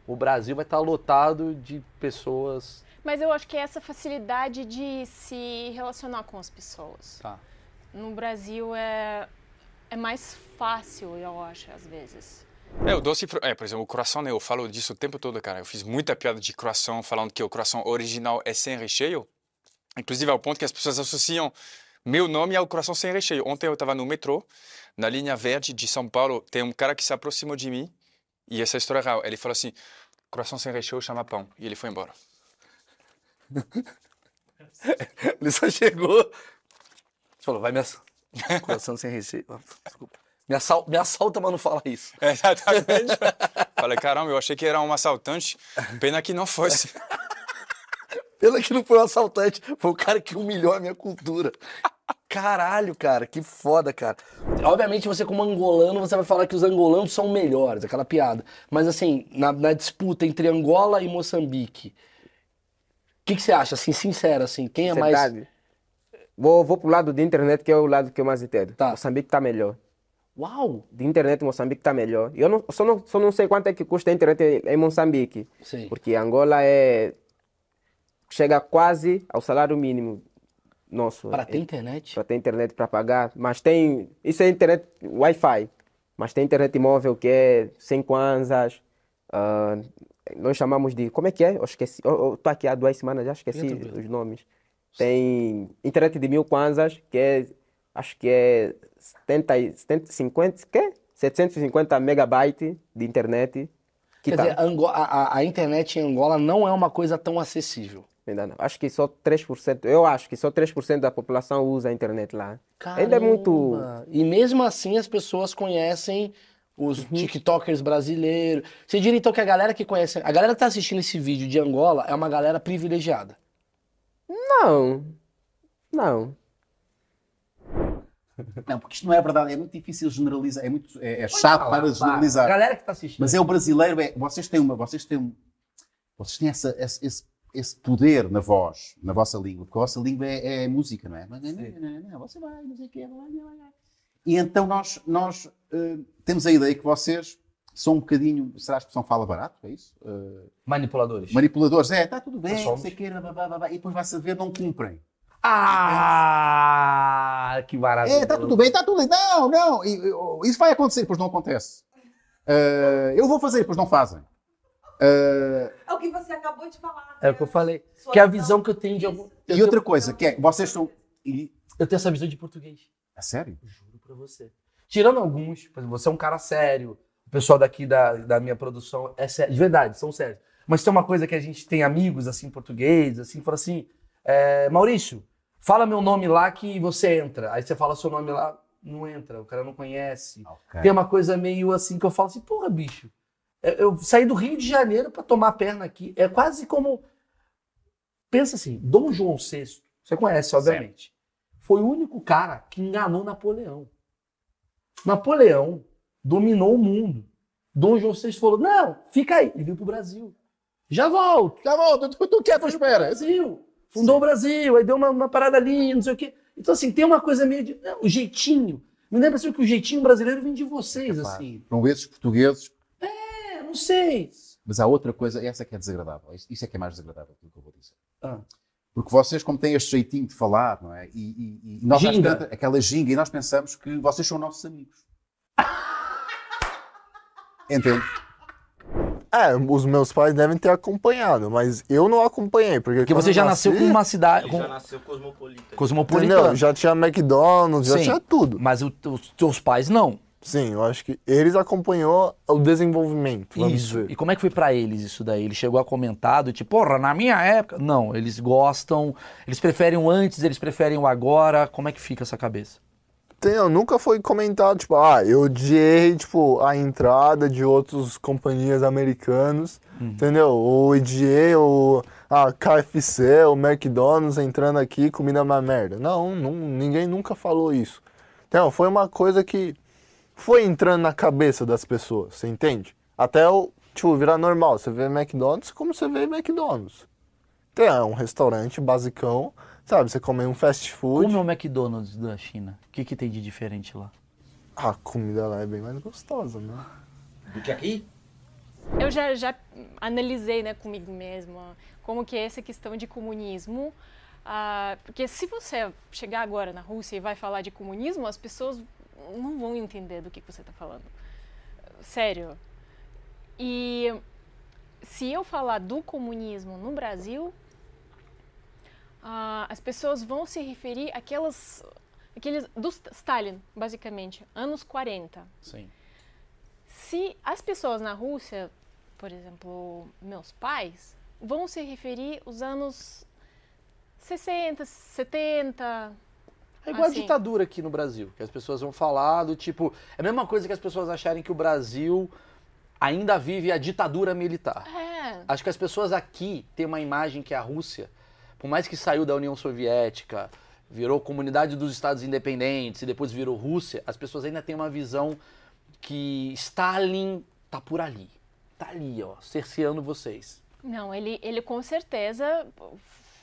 o Brasil vai estar lotado de pessoas. Mas eu acho que é essa facilidade de se relacionar com as pessoas. Tá. No Brasil é, é mais fácil, eu acho, às vezes. É, o doce, é, por exemplo, o croissant, né, eu falo disso o tempo todo, cara. Eu fiz muita piada de croissant, falando que o croissant original é sem recheio. Inclusive ao ponto que as pessoas associam meu nome ao croissant sem recheio. Ontem eu estava no metrô, na linha verde de São Paulo, tem um cara que se aproximou de mim, e essa história é real. Ele falou assim, croissant sem recheio chama pão. E ele foi embora. ele só chegou, falou, vai me... Croissant sem recheio. Desculpa. Me, assal... me assalta, mas não fala isso. É, exatamente. Falei, caramba, eu achei que era um assaltante. Pena que não fosse. Pena que não foi um assaltante. Foi o cara que humilhou a minha cultura. Caralho, cara, que foda, cara. Obviamente, você, como angolano, você vai falar que os angolanos são melhores, aquela piada. Mas, assim, na, na disputa entre Angola e Moçambique, o que, que, você acha, assim, sincero, assim? Quem é mais. Vou, vou pro lado da internet, que é o lado que eu mais entendo. Tá. Moçambique tá melhor. Uau! De internet Moçambique está melhor. Eu não, só, não, só não sei quanto é que custa a internet em Moçambique. Sim. Porque Angola é chega quase ao salário mínimo nosso. Para ter internet? Para ter internet para pagar. Mas tem. Isso é internet Wi-Fi. Mas tem internet móvel que é 100 kwanzas. Uh, nós chamamos de. Como é que é? Eu esqueci. Eu estou aqui há duas semanas, já esqueci os nomes. Tem internet de mil kwanzas, que é. Acho que é 70, 70 50, quê? 750 megabytes de internet. Quer tá... dizer, a, a, internet em Angola não é uma coisa tão acessível. Ainda não. Acho que só 3%, eu acho que só 3% da população usa a internet lá. Caramba. Ainda é muito. E mesmo assim as pessoas conhecem os uhum. TikTokers brasileiros. Você diria então que a galera que conhece. A galera que tá assistindo esse vídeo de Angola é uma galera privilegiada? Não. Não. Não, porque isto não é verdade, é muito difícil generalizar, é, muito, é, é chato falar, para generalizar. A galera que está assistindo. Mas é o brasileiro, é, vocês têm uma, vocês têm, vocês têm essa, esse, esse poder na voz, na vossa língua, porque a vossa língua é, é música, não é? Mas, não, não, não, você vai, não sei o quê, e então nós, nós uh, temos a ideia que vocês são um bocadinho, será que são fala barato, é isso? Uh, manipuladores. Manipuladores, é, está tudo bem, não sei o quê, e depois vai saber, não cumprem. Ah, que maravilha. É, tá tudo bem, tá tudo bem. Não, não, isso vai acontecer, pois não acontece. Eh, eu vou fazer, pois não fazem. Eh, É o que você acabou de falar. É o que eu falei. Que é a visão que eu tenho de algum. e outra coisa, que é, vocês são... e- Eu tenho essa visão de português. A sério? Juro pra você. Tirando alguns, por exemplo, você é um cara sério. O pessoal daqui da, da minha produção é sério. De verdade, são sérios. Mas tem uma coisa que a gente tem amigos, assim, português, assim, fala assim: é, Maurício, fala meu nome lá que você entra. Aí você fala seu nome lá, não entra, o cara não conhece. Ok. Tem uma coisa meio assim que eu falo assim: porra, bicho, eu, saí do Rio de Janeiro pra tomar perna aqui. É quase como. Pensa assim: Dom João VI, você conhece, obviamente. Foi o único cara que enganou Napoleão. Napoleão dominou o mundo. Dom João VI falou: não, fica aí. Ele veio pro Brasil. Já volto. Já volto, tu, tu quer, tu espera. Brasil. Fundou o Brasil, aí deu uma, uma parada ali, não sei o quê. Então, assim, tem uma coisa meio de. não, o jeitinho. Me lembra assim, que o jeitinho brasileiro vem de vocês, assim. São esses portugueses. É, não sei. Mas há outra coisa, essa que é desagradável. Isso é que é mais desagradável do que eu vou dizer. Ah. Porque vocês, como têm este jeitinho de falar, não é? E, e- e nós Ginga. tantas- aquela ginga, e nós pensamos que vocês são nossos amigos. Entende? É, os meus pais devem ter acompanhado, mas eu não acompanhei. Porque, Porque você já nasceu nasci, com uma cidade. Com... já nasceu cosmopolita. Cosmopolitano. Entendeu? Já tinha McDonald's, já Sim. tinha tudo. Mas o- os teus pais não. Sim, eu acho que eles acompanhou o desenvolvimento, vamos Isso. dizer. E como é que foi pra eles isso daí? Ele chegou a comentar do tipo, porra, na minha época. Não, eles gostam. Eles preferem o antes, eles preferem o agora. Como é que fica essa cabeça? Entendeu? Nunca foi comentado, tipo, ah, eu odiei, tipo, a entrada de outras companhias americanas, entendeu? Ou odiei o a KFC, o McDonald's entrando aqui, comida uma merda. Não, não, ninguém nunca falou isso. Então, foi uma coisa que foi entrando na cabeça das pessoas, você entende? Até o, tipo, virar normal. Você vê McDonald's como você vê McDonald's. Então, é um restaurante basicão, sabe? Você come um fast food. Como é o McDonald's da China? O que, que tem de diferente lá? A comida lá é bem mais gostosa, né? Do que aqui? Eu já, já analisei né, comigo mesma como que é essa questão de comunismo. ah, porque se você chegar agora na Rússia e vai falar de comunismo, as pessoas não vão entender do que, que você está falando. Sério. E se eu falar do comunismo no Brasil, ah, as pessoas vão se referir àquelas, aqueles do Stalin, basicamente, anos 40. Sim. Se as pessoas na Rússia, por exemplo, meus pais, vão se referir aos anos 60, 70. É igual assim. a ditadura aqui no Brasil, que as pessoas vão falar do tipo. É a mesma coisa que as pessoas acharem que o Brasil ainda vive a ditadura militar. É. Acho que as pessoas aqui têm uma imagem que a Rússia, por mais que saiu da União Soviética, virou comunidade dos Estados Independentes e depois virou Rússia, as pessoas ainda têm uma visão que Stalin tá por ali. Tá ali, ó, cerceando vocês. Não, ele, ele com certeza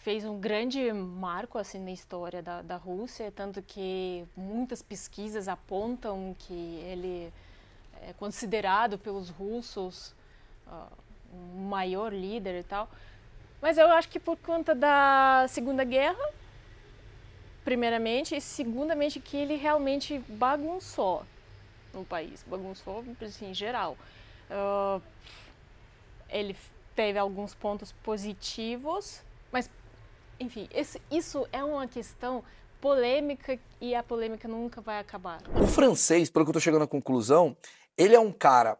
fez um grande marco assim na história da, da Rússia, tanto que muitas pesquisas apontam que ele é considerado pelos russos o maior líder e tal. Mas eu acho que por conta da Segunda Guerra, primeiramente, e segundamente que ele realmente bagunçou no país, bagunçou assim, em geral. Ah, ele teve alguns pontos positivos, mas, enfim, esse, isso é uma questão polêmica e a polêmica nunca vai acabar. O francês, pelo que eu tô chegando à conclusão, ele é um cara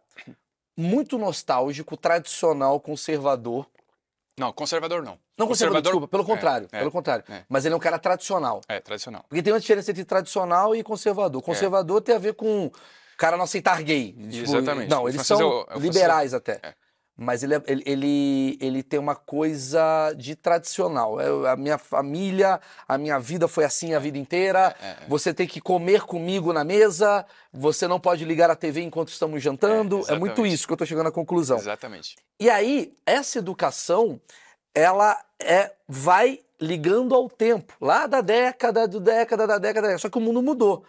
muito nostálgico, tradicional, conservador. Não, conservador não. Não conservador, desculpa, pelo é, contrário, é, pelo contrário. é. Mas ele é um cara tradicional. É, tradicional. Porque tem uma diferença entre tradicional e conservador. Conservador tem a ver com o cara não aceitar gay. Tipo, Exatamente. Não, eles francês são é o- é o liberais francês. até. Mas ele, é- ele, ele, ele tem uma coisa de tradicional. É, a minha família, a minha vida foi assim a vida inteira. Você tem que comer comigo na mesa. Você não pode ligar a TV enquanto estamos jantando. É, muito isso que eu tô chegando à conclusão. Exatamente. E aí, essa educação, ela é, vai ligando ao tempo, lá da década, do década, da década, só que o mundo mudou.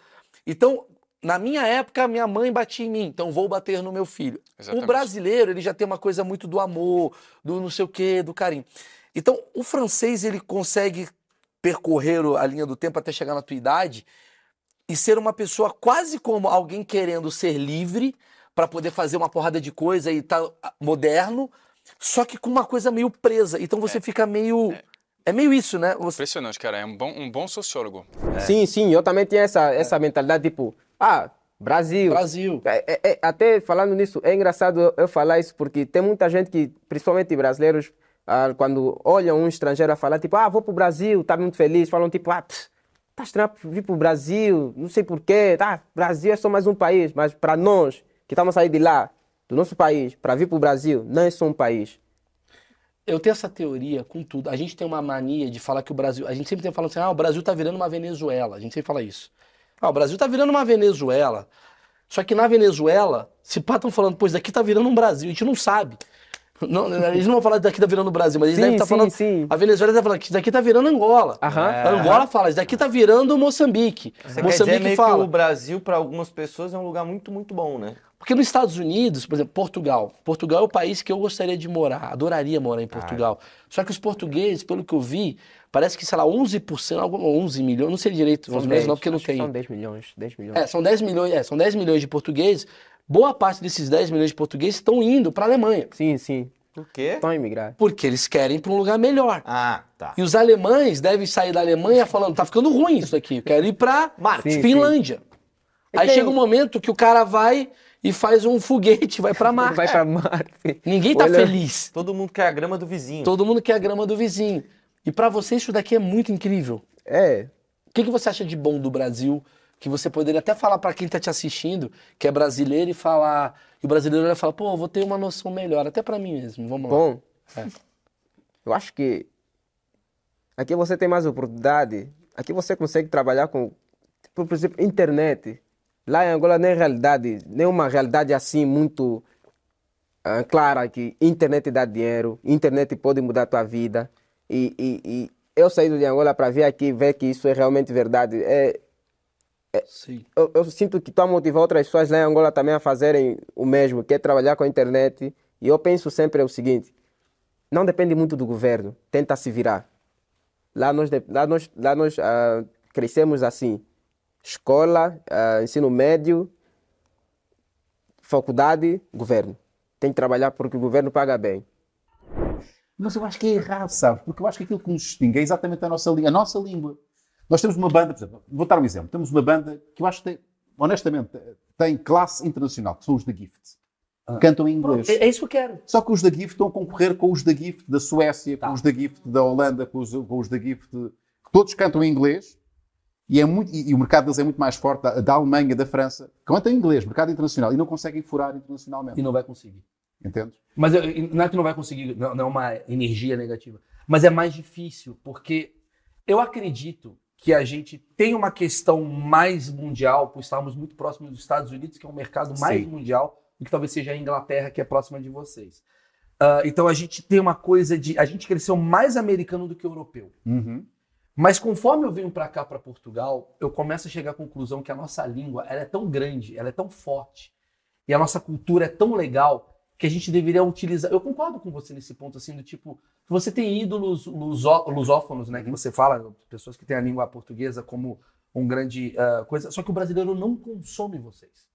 Então, na minha época, minha mãe batia em mim, então vou bater no meu filho. O Exatamente. brasileiro, ele já tem uma coisa muito do amor, do não sei o quê, do carinho. Então, o francês, ele consegue percorrer a linha do tempo até chegar na tua idade e ser uma pessoa quase como alguém querendo ser livre para poder fazer uma porrada de coisa e tá moderno, só que com uma coisa meio presa. Então você é. fica meio. É. é. meio isso, né? Você... Impressionante, cara. É um bom, um bom sociólogo. É. Sim, sim. Eu também tinha essa, essa mentalidade, tipo, ah, Brasil. Brasil. É, é, é, até falando nisso, é engraçado eu falar isso, porque tem muita gente que, principalmente brasileiros, ah, quando olham um estrangeiro a falar, tipo, ah, vou para o Brasil, tá muito feliz, falam tipo, ah, tá estranho vir para o Brasil, não sei porquê, tá, Brasil é só mais um país, mas para nós, que estamos a sair de lá, do nosso país, para vir para o Brasil, não é só um país. Eu tenho essa teoria com tudo. A gente tem uma mania de falar que o Brasil. A gente sempre tem falando assim, ah, o Brasil tá virando uma Venezuela. A gente sempre fala isso. Ah, o Brasil tá virando uma Venezuela. Só que na Venezuela, se pá estão falando, pois daqui tá virando um Brasil, a gente não sabe. Não, eles não vão falar daqui tá virando Brasil, mas eles sim, devem estar tá falando. Sim. A Venezuela está falando que daqui tá virando Angola. Aham. É. Angola fala, isso daqui tá virando Moçambique. Você Moçambique quer dizer meio fala. que o Brasil, para algumas pessoas, é um lugar muito, muito bom, né? Porque nos Estados Unidos, por exemplo, Portugal. Portugal é o país que eu gostaria de morar, adoraria morar em Portugal. Ah. Só que os portugueses, pelo que eu vi, parece que, sei lá, 11%, 11 milhões, não sei direito, são 10, não, porque não tem. São 10 milhões, 10 milhões. É, são 10 milhões, é, são 10 milhões de portugueses. Boa parte desses 10 milhões de portugueses estão indo para a Alemanha. Sim, sim. Por quê? Estão imigrar. Porque eles querem ir para um lugar melhor. Ah, tá. E os alemães devem sair da Alemanha falando, tá ficando ruim isso aqui, eu quero ir para Finlândia. Sim. Aí chega um momento que o cara vai e faz um foguete, vai para Marte. vai para Marte. Ninguém tá Olha, feliz. Todo mundo quer a grama do vizinho. Todo mundo quer a grama do vizinho. E para você isso daqui é muito incrível. É. O que, que você acha de bom do Brasil? Que você poderia até falar para quem tá te assistindo, que é brasileiro, e falar e o brasileiro vai falar, pô, vou ter uma noção melhor, até para mim mesmo. Vamos lá. Bom, é. eu acho que aqui você tem mais oportunidade. Aqui você consegue trabalhar com, por exemplo, internet. Lá em Angola nem é realidade, nem uma realidade assim muito uh, clara que internet dá dinheiro, internet pode mudar a tua vida. E, e, e eu saí de Angola para vir aqui ver que isso é realmente verdade. É, é, eu, eu, sinto que estou a motivar outras pessoas lá em Angola também a fazerem o mesmo, que é trabalhar com a internet. E eu penso sempre o seguinte: não depende muito do governo, tenta se virar. Lá nós, lá nós, lá nós uh, crescemos assim: escola, uh, ensino médio, faculdade, governo. Tem que trabalhar porque o governo paga bem. Mas eu acho que é errado, sabe? Porque eu acho que aquilo que nos distingue é exatamente a nossa, a nossa língua. Nós temos uma banda, por exemplo, vou dar um exemplo. Temos uma banda que eu acho que tem, honestamente, tem classe internacional, que são os The Gift. Ah. Cantam em inglês. É, é, isso que eu quero. Só que os The Gift estão a concorrer com os The Gift da Suécia, tá. com os The Gift da Holanda, com os, com os The Gift. Todos cantam em inglês. E, é muito, e, e, o mercado deles é muito mais forte, da, da Alemanha, da França, cantam em inglês, mercado internacional, e não conseguem furar internacionalmente. E não vai conseguir. Entende? Mas não é que não vai conseguir, não, não é uma energia negativa. Mas é mais difícil, porque eu acredito que a gente tem uma questão mais mundial, por estarmos muito próximos dos Estados Unidos, que é um mercado mais Sim. mundial do que talvez seja a Inglaterra, que é próxima de vocês. Uh, então a gente tem uma coisa de. A gente cresceu mais americano do que europeu. Uhum. Mas conforme eu venho para cá, para Portugal, eu começo a chegar à conclusão que a nossa língua ela é tão grande, ela é tão forte, e a nossa cultura é tão legal que a gente deveria utilizar. Eu concordo com você nesse ponto, assim, do tipo, você tem ídolos lusó, lusófonos, né, que você fala, pessoas que têm a língua portuguesa como um grande uh, coisa, só que o brasileiro não consome vocês.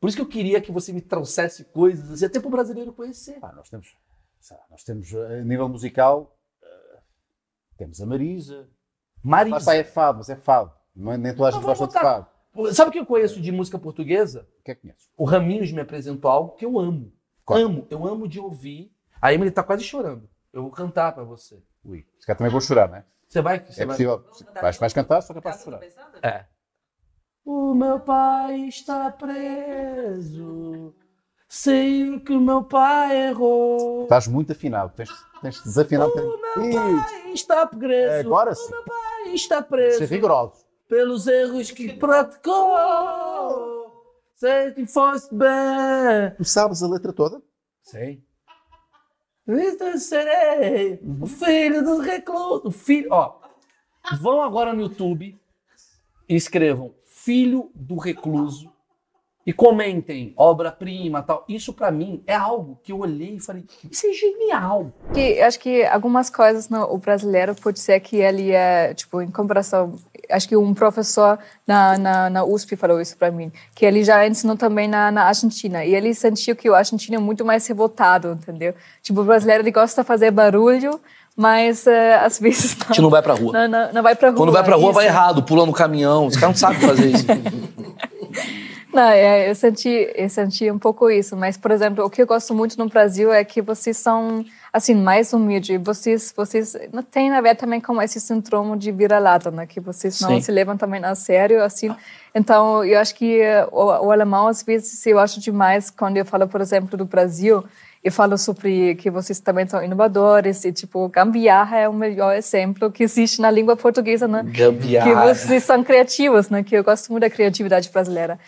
Por isso que eu queria que você me trouxesse coisas, assim, até para o brasileiro conhecer. Ah, nós temos, nós temos, a nível musical, uh, temos a Marisa. Marisa. Mas é fado, mas é fado. Não, é, nem toda a gente gosta de fado. Sabe o que eu conheço de música portuguesa? O que é que conheço? O Raminhos me apresentou algo que eu amo. Qual? Amo, eu amo de ouvir. A Emily tá quase chorando. Eu vou cantar para você. Ui, esse cara também vou chorar, né? Você vai? Você é possível. Vai... Vais, cantar, só capaz de chorar. É. O meu pai está preso. Sei que o meu pai errou. Estás muito afinado. Tens, tens desafinado. O meu pai está preso. É, agora sim. O meu pai está preso. Ser rigoroso. Pelos erros que praticou. Sei que foste bem. Tu sabes a letra toda? Sei. Então serei o filho do recluso. Filho, ó, vão agora no YouTube e escrevam Filho do Recluso e comentem obra-prima tal. Isso para mim é algo que eu olhei e falei, isso é genial. Que, acho que algumas coisas no o brasileiro pode ser que ele é, tipo, em comparação, acho que um professor na, na, na USP falou isso para mim, que ele já ensinou também na, na Argentina, e ele sentiu que o argentino é muito mais revoltado, entendeu? Tipo, o brasileiro ele gosta de fazer barulho, mas uh, às vezes não. A gente não vai pra rua. Não, não, não vai pra rua. Quando vai pra rua, isso. vai errado, pula no caminhão. Os caras não sabem fazer isso. Não, é, eu senti, eu senti um pouco isso, mas por exemplo, o que eu gosto muito no Brasil é que vocês são assim mais humildes. Vocês, vocês não tem a ver também com esse síndrome de vira-lata, né? Que vocês não Sim. se levam também a sério, assim. Então, eu acho que o, o alemão às vezes eu acho demais quando eu falo, por exemplo, do Brasil eu falo sobre que vocês também são inovadores e, tipo, gambiarra é o melhor exemplo que existe na língua portuguesa, né? Gambiarra. Que vocês são criativos, né? Que eu gosto muito da criatividade brasileira.